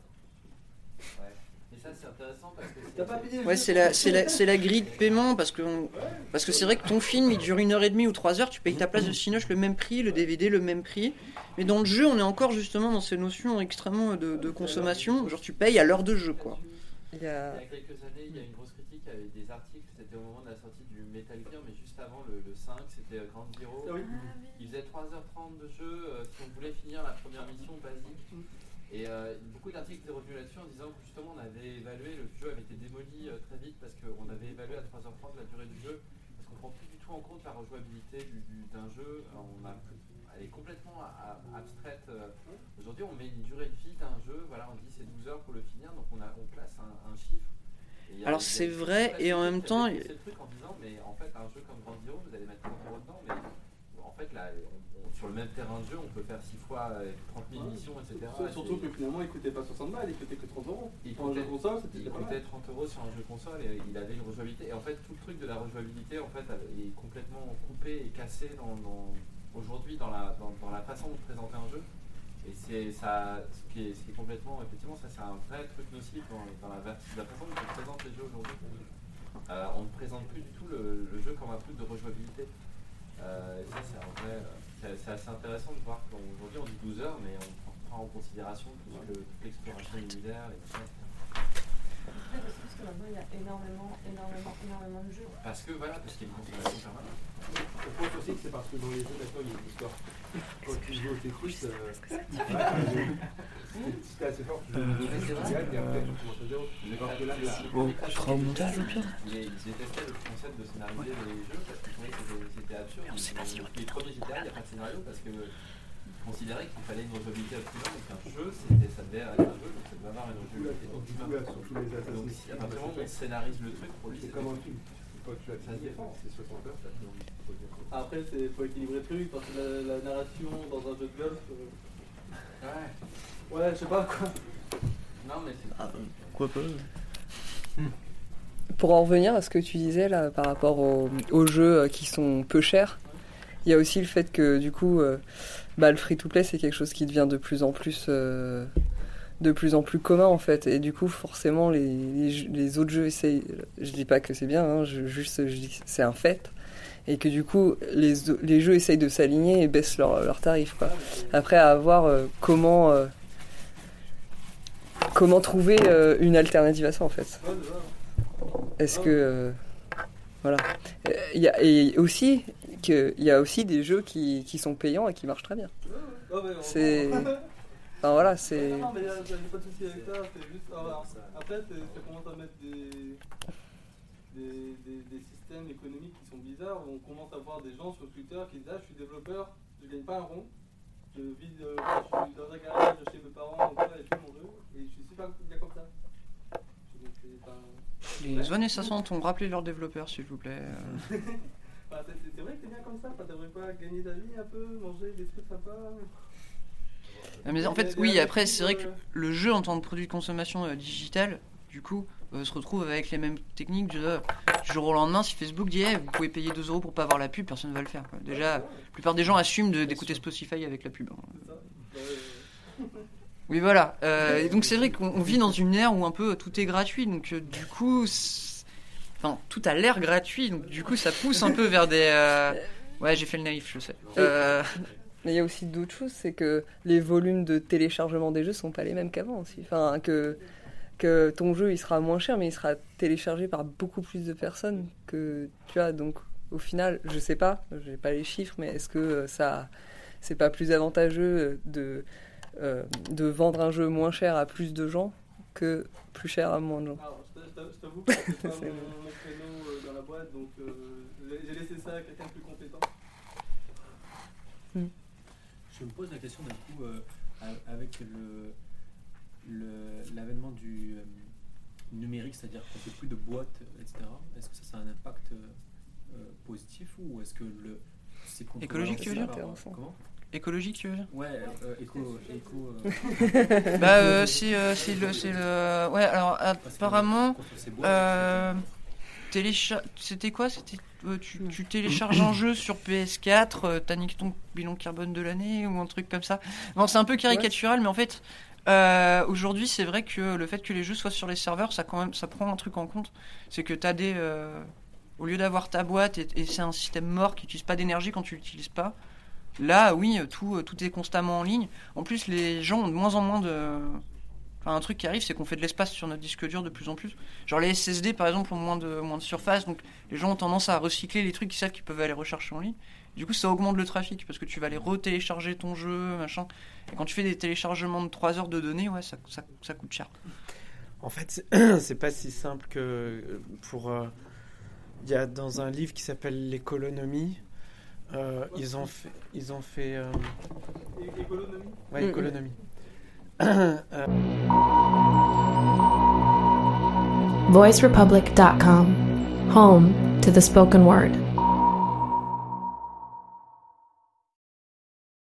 S17: Ouais. Et ça c'est intéressant parce que
S11: T'as pas payé le
S2: Ouais,
S11: jeu
S2: c'est la, c'est la, c'est la grille de paiement parce que on- parce que c'est vrai que ton film il dure une heure et demie ou trois heures, tu payes ta place de Cinoche le même prix, le DVD le même prix, mais dans le jeu on est encore justement dans ces notions extrêmement de, de consommation, genre tu payes à l'heure de jeu quoi.
S4: Il y a...
S17: Il y a quelques années, il y a une grosse critique avec des articles. C'était au moment de la sortie du Metal Gear, mais juste avant le, le 5, c'était Ground Zero.
S11: Ah oui.
S17: Il faisait 3h30 de jeu euh, si on voulait finir la première mission basique. Et euh, beaucoup d'articles étaient revenus là-dessus en disant que justement on avait évalué, le jeu avait été démoli euh, très vite parce qu'on avait évalué à 3h30 la durée du jeu, parce qu'on prend plus du tout en compte la rejouabilité du- du- d'un jeu. On a, elle est complètement a- a- abstraite. euh. Aujourd'hui, on met une durée de vie d'un jeu, voilà, on dit c'est 12 heures pour le finir, donc on, a, on place un, un chiffre.
S2: Alors, c'est vrai, et en même temps,
S17: fait baisser le truc en disant, mais en fait, un jeu comme Grand Zero, vous allez mettre 30 euros dedans, mais en fait, là, on- on- sur le même terrain de jeu, on peut faire 6 fois euh, 30 000 missions, etc.
S11: Sur- Surtout que finalement, il coûtait pas 60 balles, il coûtait que 30 euros.
S17: il
S11: Pour un jeu
S17: coûtait,
S11: console, c'était
S17: il
S11: déjà pas
S17: coûtait
S11: mal.
S17: 30 euros sur un jeu console et il avait une rejouabilité. Et en fait, tout le truc de la rejouabilité en fait, est complètement coupé et cassé dans, dans- aujourd'hui dans la, dans, dans la façon de présenter un jeu. Et c'est ça, ce qui est, ce qui est complètement, effectivement, ça c'est un vrai truc nocif dans, dans la, la façon dont on présente les jeux aujourd'hui. Euh, on ne présente plus du tout le, le jeu comme un truc de rejouabilité. Euh, et ça, c'est un vrai. euh, c'est- assez intéressant de voir qu'aujourd'hui on dit 12 heures, mais on prend en considération toute l'exploration de l'univers et tout ça.
S16: Après, parce que maintenant, il y a énormément, énormément, énormément de jeux.
S17: Parce que voilà, parce qu'il y a une consommation permanente.
S14: Je pense aussi que c'est parce que dans les jeux maintenant il y a une histoire. Quand tu joues au Tetris, euh, c'était assez fort. Tu joues au Tetris, tu gagnes, et après tu commences à zéro.
S2: Bon, au pire.
S17: Ils ils détestaient le concept de scénariser les jeux parce qu'ils trouvaient que c'était- c'était absurde. Les premiers GTA, il n'y a pas de scénario parce que ils considéraient qu'il fallait une rejouabilité optimale. Donc un jeu, c'était- ça devait être un jeu, donc ça devait avoir une rejouabilité optimale.
S14: là, sur tous les Assassin's
S17: Donc si à partir du moment où on scénarise le truc, pour lui,
S14: c'est comme un film. Quand tu as
S17: Ça se défend.
S14: c'est 60 heures, t'as plus envie de te dire.
S11: Après, c'est faut équilibrer le truc, parce que la, la narration dans un jeu de golf. euh,
S17: Ouais.
S11: Ouais, je sais pas quoi.
S17: Non, mais c'est.
S2: Ah, Quoi pas
S4: Pour en revenir à ce que tu disais là par rapport aux, aux jeux euh, qui sont peu chers, il y a aussi le fait que du coup, euh, bah, le free-to-play c'est quelque chose qui devient de plus en plus, euh, de plus en plus commun en fait, et du coup forcément les, autres jeux essayent. Je dis pas que c'est bien, hein, je, juste c'est un fait. Et que du coup, les, jeux essayent de s'aligner et baissent leurs leurs tarifs. Après, à voir euh, comment, euh, comment trouver une alternative à ça en fait. Est-ce que voilà, et aussi que il y a aussi des jeux qui, qui sont payants et qui marchent très bien. C'est enfin voilà, c'est
S11: Non, non, mais euh, j'ai pas de souci avec ça, c'est juste. alors, après, c'est- ça commence à mettre des, des, des, des systèmes économiques qui sont bizarres. On commence à voir des gens sur Twitter qui disent Ah, je suis développeur, je gagne pas un rond, je vis de- je suis dans un garage chez mes parents, quoi, et fais mon jeu, et je suis super bien comme ça. Donc, c'est pas-
S2: Les 60 ont rappelé leurs développeurs, s'il vous plaît. euh.
S11: Enfin, c'est- vrai que t'es bien comme ça, t'aimerais pas gagner ta vie un peu, manger des trucs sympas
S2: Ah, Mais en fait, oui, après, c'est vrai que le jeu en tant que produit de consommation euh, digital, du coup, euh, se retrouve avec les mêmes techniques de, euh, du jour au lendemain. Si Facebook dit, Eh, vous pouvez payer 2 euros pour pas avoir la pub, personne ne va le faire. quoi. Déjà, la plupart des gens assument d'écouter Spotify avec la pub. hein. Oui, voilà. Euh, et donc, c'est vrai qu'on on vit dans une ère où un peu tout est gratuit. Donc, euh, du coup, enfin, tout a l'air gratuit. Donc, du coup, ça pousse un peu vers des. euh, Ouais, j'ai fait le naïf, je sais. Euh,
S4: Mais il y a aussi d'autres choses, c'est que les volumes de téléchargement des jeux sont pas les mêmes qu'avant aussi. Enfin, que, que ton jeu il sera moins cher, mais il sera téléchargé par beaucoup plus de personnes que tu as. Donc, au final, je sais pas, j'ai pas les chiffres, mais est-ce que euh, ça, c'est pas plus avantageux de, euh, de vendre un jeu moins cher à plus de gens que plus cher à moins de gens?
S11: Je t'a- je t'a- je t'avoue que c'est pas mon, mon créneau euh, dans la boîte, donc euh, j'ai laissé ça à quelqu'un de plus compétent.
S12: Je me pose la question d'un coup euh, avec le le- l'avènement du euh, numérique, c'est-à-dire qu'on fait plus de boîtes, etc. Est-ce que ça, ça a un impact euh, positif ou est-ce que le c'est
S2: Écologique, tu veux dire
S12: par- Comment?
S2: Écologique, tu veux dire?
S12: Ouais, euh, éco, éco. euh,
S2: bah, euh, c'est euh, c'est le, c'est le. Ouais, alors apparemment, euh, télécha- c'était quoi? C'était euh, tu, tu télécharges un jeu sur PS4, euh, t'as niqué ton bilan carbone de l'année ou un truc comme ça. Bon, c'est un peu caricatural, mais en fait, euh, aujourd'hui, c'est vrai que le fait que les jeux soient sur les serveurs, ça quand même, ça prend un truc en compte, c'est que t'as des, euh, au lieu d'avoir ta boîte et, et c'est un système mort qui n'utilise pas d'énergie quand tu l'utilises pas. Là, oui, tout, tout est constamment en ligne. En plus, les gens ont de moins en moins de. Enfin, un truc qui arrive, c'est qu'on fait de l'espace sur notre disque dur de plus en plus. Genre les SSD, par exemple, ont moins de, moins de surface, donc les gens ont tendance à recycler les trucs qu'ils savent qu'ils peuvent aller rechercher en ligne. Du coup, ça augmente le trafic parce que tu vas aller retélécharger ton jeu, machin. Et quand tu fais des téléchargements de 3 heures de données, ouais, ça, ça, ça coûte cher.
S15: En fait, c'est- c'est pas si simple que euh, pour. euh, Il y a dans un livre qui s'appelle L'économie, euh, ils ont fait, ils ont fait. euh, Ouais, économie. Euh,
S1: voicerepublic.com, home to the spoken word.